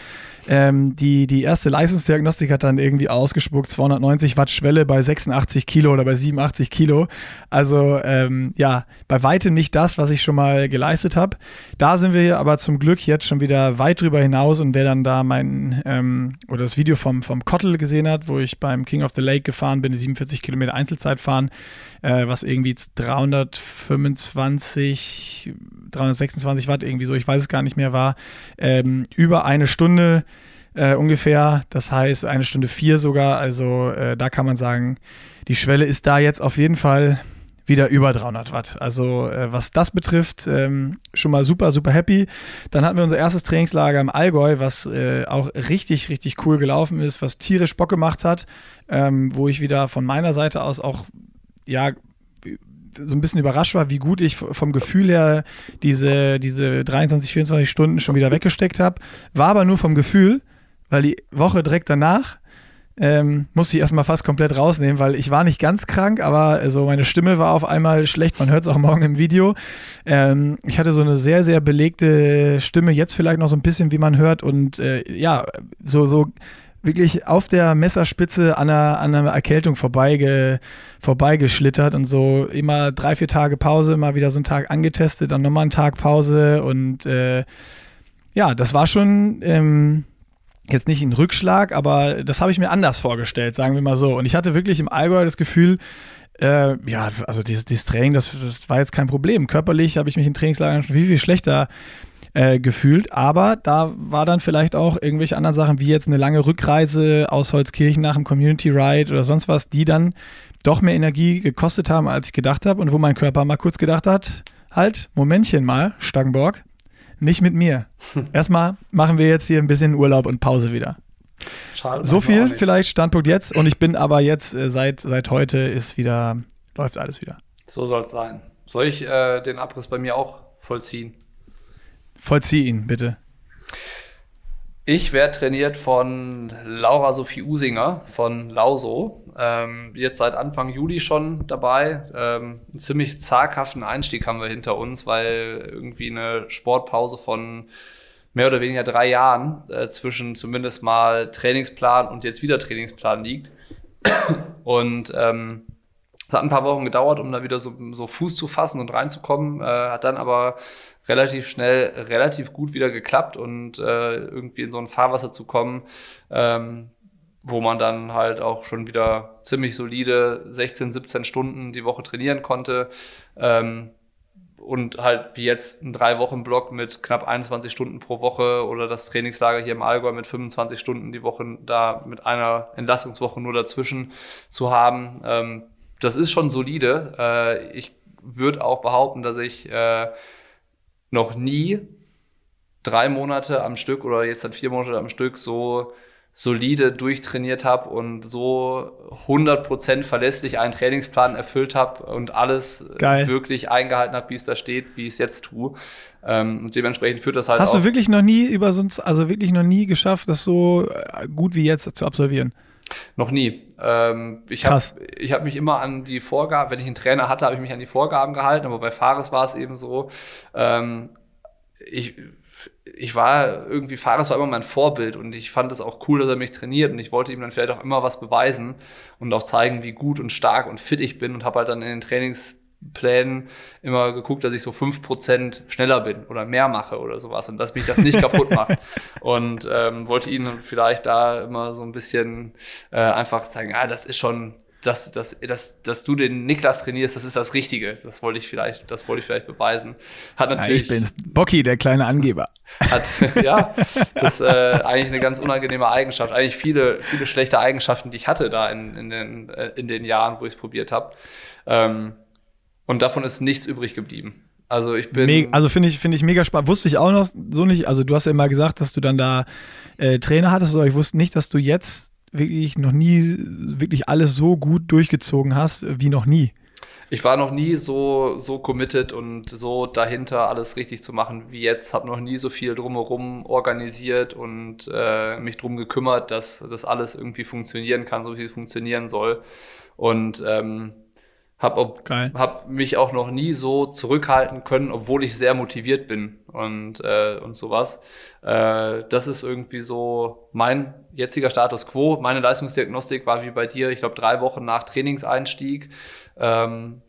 Speaker 1: Ähm, die, die erste Leistungsdiagnostik hat dann irgendwie ausgespuckt 290 Watt Schwelle bei 86 Kilo oder bei 87 Kilo. Also ähm, ja, bei weitem nicht das, was ich schon mal geleistet habe. Da sind wir aber zum Glück jetzt schon wieder weit drüber hinaus und wer dann da mein ähm, oder das Video vom, vom Kottel gesehen hat, wo ich beim King of the Lake gefahren bin, die 47 Kilometer Einzelzeit fahren, äh, was irgendwie 325, 326 Watt irgendwie so, ich weiß es gar nicht mehr war, ähm, über eine Stunde äh, ungefähr. Das heißt eine Stunde vier sogar. Also äh, da kann man sagen, die Schwelle ist da jetzt auf jeden Fall wieder über 300 Watt. Also äh, was das betrifft, ähm, schon mal super, super happy. Dann hatten wir unser erstes Trainingslager im Allgäu, was äh, auch richtig, richtig cool gelaufen ist, was tierisch Bock gemacht hat, ähm, wo ich wieder von meiner Seite aus auch ja, so ein bisschen überrascht war, wie gut ich vom Gefühl her diese, diese 23, 24 Stunden schon wieder weggesteckt habe. War aber nur vom Gefühl, weil die Woche direkt danach ähm, musste ich erstmal fast komplett rausnehmen, weil ich war nicht ganz krank, aber also meine Stimme war auf einmal schlecht. Man hört es auch morgen im Video. Ähm, ich hatte so eine sehr, sehr belegte Stimme, jetzt vielleicht noch so ein bisschen, wie man hört. Und äh, ja, so, so wirklich auf der Messerspitze an einer, an einer Erkältung vorbeige, vorbeigeschlittert und so immer drei, vier Tage Pause, mal wieder so einen Tag angetestet, dann nochmal einen Tag Pause und äh, ja, das war schon ähm, jetzt nicht ein Rückschlag, aber das habe ich mir anders vorgestellt, sagen wir mal so. Und ich hatte wirklich im Allgäu das Gefühl, äh, ja, also dieses, dieses Training, das, das war jetzt kein Problem. Körperlich habe ich mich in Trainingslagern schon viel, viel schlechter äh, gefühlt. Aber da war dann vielleicht auch irgendwelche anderen Sachen, wie jetzt eine lange Rückreise aus Holzkirchen nach dem Community Ride oder sonst was, die dann doch mehr Energie gekostet haben, als ich gedacht habe und wo mein Körper mal kurz gedacht hat, halt, Momentchen mal, Stangenborg, nicht mit mir. Erstmal machen wir jetzt hier ein bisschen Urlaub und Pause wieder. Schade, so viel vielleicht Standpunkt jetzt und ich bin aber jetzt äh, seit, seit heute ist wieder, läuft alles wieder.
Speaker 2: So soll es sein. Soll ich äh, den Abriss bei mir auch vollziehen?
Speaker 1: Vollzieh ihn, bitte.
Speaker 2: Ich werde trainiert von Laura Sophie Usinger von Lauso. Ähm, jetzt seit Anfang Juli schon dabei. Ähm, einen ziemlich zaghaften Einstieg haben wir hinter uns, weil irgendwie eine Sportpause von mehr oder weniger drei Jahren äh, zwischen zumindest mal Trainingsplan und jetzt wieder Trainingsplan liegt. Und ähm, es hat ein paar Wochen gedauert, um da wieder so, so Fuß zu fassen und reinzukommen, äh, hat dann aber relativ schnell, relativ gut wieder geklappt und äh, irgendwie in so ein Fahrwasser zu kommen, ähm, wo man dann halt auch schon wieder ziemlich solide 16, 17 Stunden die Woche trainieren konnte. Ähm, und halt wie jetzt ein drei Wochen Block mit knapp 21 Stunden pro Woche oder das Trainingslager hier im Allgäu mit 25 Stunden die Woche da mit einer Entlassungswoche nur dazwischen zu haben. Ähm, das ist schon solide. Äh, ich würde auch behaupten, dass ich äh, noch nie drei Monate am Stück oder jetzt seit vier Monate am Stück so solide durchtrainiert habe und so 100% verlässlich einen Trainingsplan erfüllt habe und alles Geil. wirklich eingehalten habe, wie es da steht, wie ich es jetzt tue. Ähm, und dementsprechend führt das halt
Speaker 1: Hast du wirklich noch nie über sonst, also wirklich noch nie geschafft, das so äh, gut wie jetzt zu absolvieren?
Speaker 2: Noch nie. Ähm, ich habe hab mich immer an die Vorgaben, wenn ich einen Trainer hatte, habe ich mich an die Vorgaben gehalten, aber bei Fares war es eben so, ähm, ich, ich war irgendwie, Fares war immer mein Vorbild und ich fand es auch cool, dass er mich trainiert und ich wollte ihm dann vielleicht auch immer was beweisen und auch zeigen, wie gut und stark und fit ich bin und habe halt dann in den Trainings Plänen immer geguckt, dass ich so fünf Prozent schneller bin oder mehr mache oder sowas und dass mich das nicht kaputt macht. Und ähm, wollte ihnen vielleicht da immer so ein bisschen äh, einfach zeigen, ah, das ist schon, dass, dass, dass, dass du den Niklas trainierst, das ist das Richtige. Das wollte ich vielleicht, das wollte ich vielleicht beweisen.
Speaker 1: Hat natürlich. Ja, ich bin Bocky, der kleine Angeber.
Speaker 2: Hat, ja, das ist äh, eigentlich eine ganz unangenehme Eigenschaft. Eigentlich viele, viele schlechte Eigenschaften, die ich hatte da in, in, den, äh, in den Jahren, wo ich es probiert habe. Ähm, und davon ist nichts übrig geblieben. Also ich bin.
Speaker 1: Me also finde ich, finde ich mega spannend. Wusste ich auch noch so nicht. Also du hast ja immer gesagt, dass du dann da äh, Trainer hattest, aber ich wusste nicht, dass du jetzt wirklich noch nie wirklich alles so gut durchgezogen hast wie noch nie.
Speaker 2: Ich war noch nie so, so committed und so dahinter, alles richtig zu machen wie jetzt. Habe noch nie so viel drumherum organisiert und äh, mich drum gekümmert, dass das alles irgendwie funktionieren kann, so wie es funktionieren soll. Und ähm, habe hab mich auch noch nie so zurückhalten können, obwohl ich sehr motiviert bin und, äh, und sowas. Äh, das ist irgendwie so mein jetziger Status quo. Meine Leistungsdiagnostik war wie bei dir, ich glaube, drei Wochen nach Trainingseinstieg. Ähm,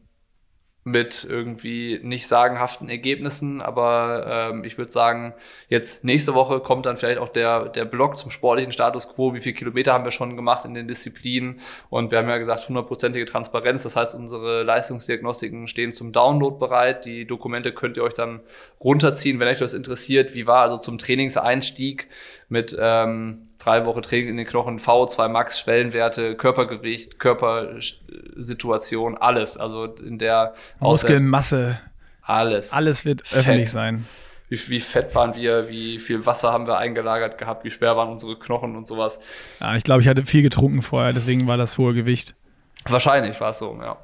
Speaker 2: mit irgendwie nicht sagenhaften Ergebnissen, aber ähm, ich würde sagen, jetzt nächste Woche kommt dann vielleicht auch der, der Blog zum sportlichen Status quo, wie viele Kilometer haben wir schon gemacht in den Disziplinen? Und wir haben ja gesagt, hundertprozentige Transparenz, das heißt, unsere Leistungsdiagnostiken stehen zum Download bereit, die Dokumente könnt ihr euch dann runterziehen, wenn euch das interessiert, wie war also zum Trainingseinstieg mit ähm, drei Wochen Training in den Knochen, V2 Max, Schwellenwerte, Körpergewicht, Körpersituation, alles. Also in der
Speaker 1: Muskelmasse.
Speaker 2: Alles.
Speaker 1: Alles wird Fett. öffentlich sein.
Speaker 2: Wie, wie, fett waren wir, wie viel Wasser haben wir eingelagert gehabt, wie schwer waren unsere Knochen und sowas.
Speaker 1: Ja, ich glaube, ich hatte viel getrunken vorher, deswegen war das hohe Gewicht.
Speaker 2: Wahrscheinlich war es so, ja.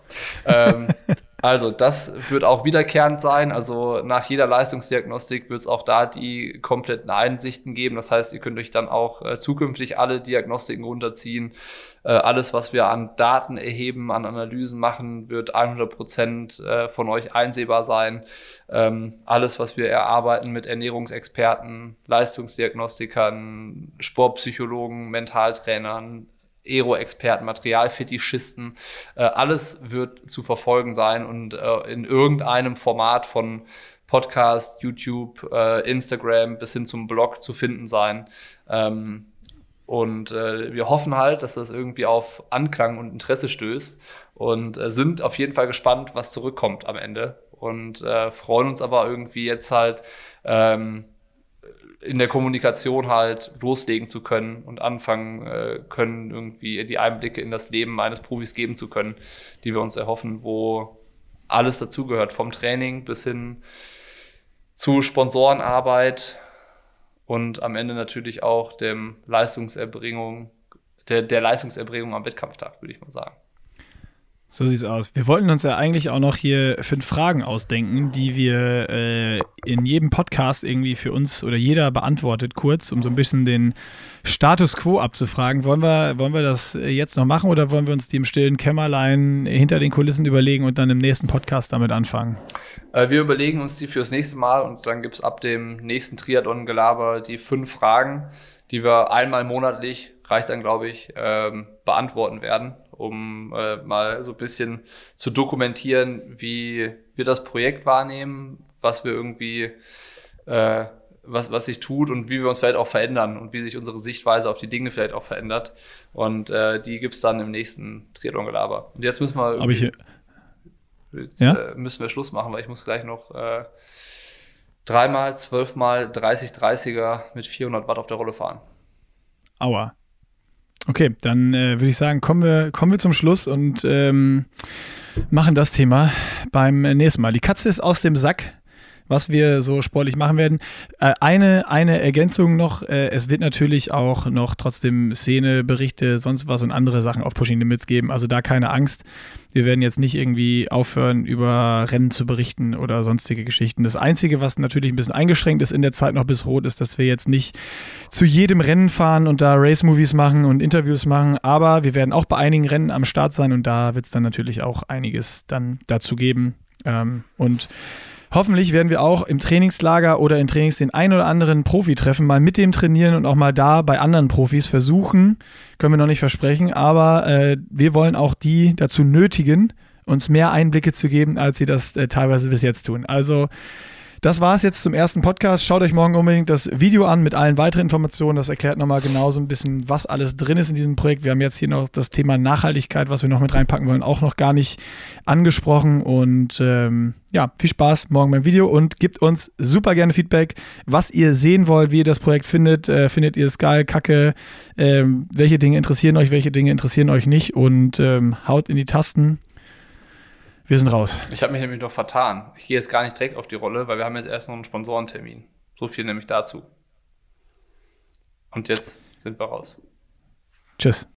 Speaker 2: ähm, also das wird auch wiederkehrend sein. Also nach jeder Leistungsdiagnostik wird es auch da die kompletten Einsichten geben. Das heißt, ihr könnt euch dann auch äh, zukünftig alle Diagnostiken runterziehen. Äh, alles, was wir an Daten erheben, an Analysen machen, wird 100 Prozent äh, von euch einsehbar sein. Ähm, alles, was wir erarbeiten mit Ernährungsexperten, Leistungsdiagnostikern, Sportpsychologen, Mentaltrainern, Aero-Experten, Materialfetischisten, äh, alles wird zu verfolgen sein und äh, in irgendeinem Format von Podcast, YouTube, äh, Instagram bis hin zum Blog zu finden sein. Ähm, und äh, wir hoffen halt, dass das irgendwie auf Anklang und Interesse stößt und äh, sind auf jeden Fall gespannt, was zurückkommt am Ende. Und äh, freuen uns aber irgendwie jetzt halt, ähm, in der Kommunikation halt loslegen zu können und anfangen äh, können, irgendwie die Einblicke in das Leben eines Profis geben zu können, die wir uns erhoffen, wo alles dazugehört, vom Training bis hin zu Sponsorenarbeit und am Ende natürlich auch dem Leistungserbringung, der, der Leistungserbringung am Wettkampftag, würde ich mal sagen.
Speaker 1: So sieht's aus. Wir wollten uns ja eigentlich auch noch hier fünf Fragen ausdenken, die wir äh, in jedem Podcast irgendwie für uns oder jeder beantwortet, kurz, um so ein bisschen den Status quo abzufragen. Wollen wir, wollen wir das jetzt noch machen oder wollen wir uns die im stillen Kämmerlein hinter den Kulissen überlegen und dann im nächsten Podcast damit anfangen?
Speaker 2: Äh, wir überlegen uns die fürs nächste Mal und dann gibt's ab dem nächsten Triathlon-Gelaber die fünf Fragen, die wir einmal monatlich, reicht dann glaube ich, ähm, beantworten werden um äh, mal so ein bisschen zu dokumentieren, wie wir das Projekt wahrnehmen, was wir irgendwie, äh, was, was sich tut und wie wir uns vielleicht auch verändern und wie sich unsere Sichtweise auf die Dinge vielleicht auch verändert. Und äh, die gibt's dann im nächsten Triathlon-Gelaber. Und jetzt müssen wir,
Speaker 1: ich,
Speaker 2: jetzt, ja? äh, müssen wir Schluss machen, weil ich muss gleich noch äh, dreimal, zwölfmal 30 30er mit 400 Watt auf der Rolle fahren.
Speaker 1: Aua. Okay, dann äh, würde ich sagen, kommen wir, kommen wir zum Schluss und ähm, machen das Thema beim nächsten Mal. Die Katze ist aus dem Sack was wir so sportlich machen werden. Äh, eine, eine Ergänzung noch, äh, es wird natürlich auch noch trotzdem Szeneberichte, sonst was und andere Sachen auf Pushing Limits geben. Also da keine Angst. Wir werden jetzt nicht irgendwie aufhören, über Rennen zu berichten oder sonstige Geschichten. Das Einzige, was natürlich ein bisschen eingeschränkt ist in der Zeit noch bis Rot, ist, dass wir jetzt nicht zu jedem Rennen fahren und da Race-Movies machen und Interviews machen. Aber wir werden auch bei einigen Rennen am Start sein und da wird es dann natürlich auch einiges dann dazu geben. Ähm, und Hoffentlich werden wir auch im Trainingslager oder in Trainings den ein oder anderen Profi treffen, mal mit dem trainieren und auch mal da bei anderen Profis versuchen. Können wir noch nicht versprechen, aber äh, wir wollen auch die dazu nötigen, uns mehr Einblicke zu geben, als sie das äh, teilweise bis jetzt tun. Also Das war es jetzt zum ersten Podcast. Schaut euch morgen unbedingt das Video an mit allen weiteren Informationen. Das erklärt nochmal genau so ein bisschen, was alles drin ist in diesem Projekt. Wir haben jetzt hier noch das Thema Nachhaltigkeit, was wir noch mit reinpacken wollen, auch noch gar nicht angesprochen. Und ähm, ja, viel Spaß morgen beim Video und gebt uns super gerne Feedback, was ihr sehen wollt, wie ihr das Projekt findet. Äh, findet ihr es geil, kacke? Ähm, welche Dinge interessieren euch, welche Dinge interessieren euch nicht? Und ähm, haut in die Tasten. Wir sind raus.
Speaker 2: Ich habe mich nämlich noch vertan. Ich gehe jetzt gar nicht direkt auf die Rolle, weil wir haben jetzt erst noch einen Sponsorentermin. So viel nämlich dazu. Und jetzt sind wir raus.
Speaker 1: Tschüss.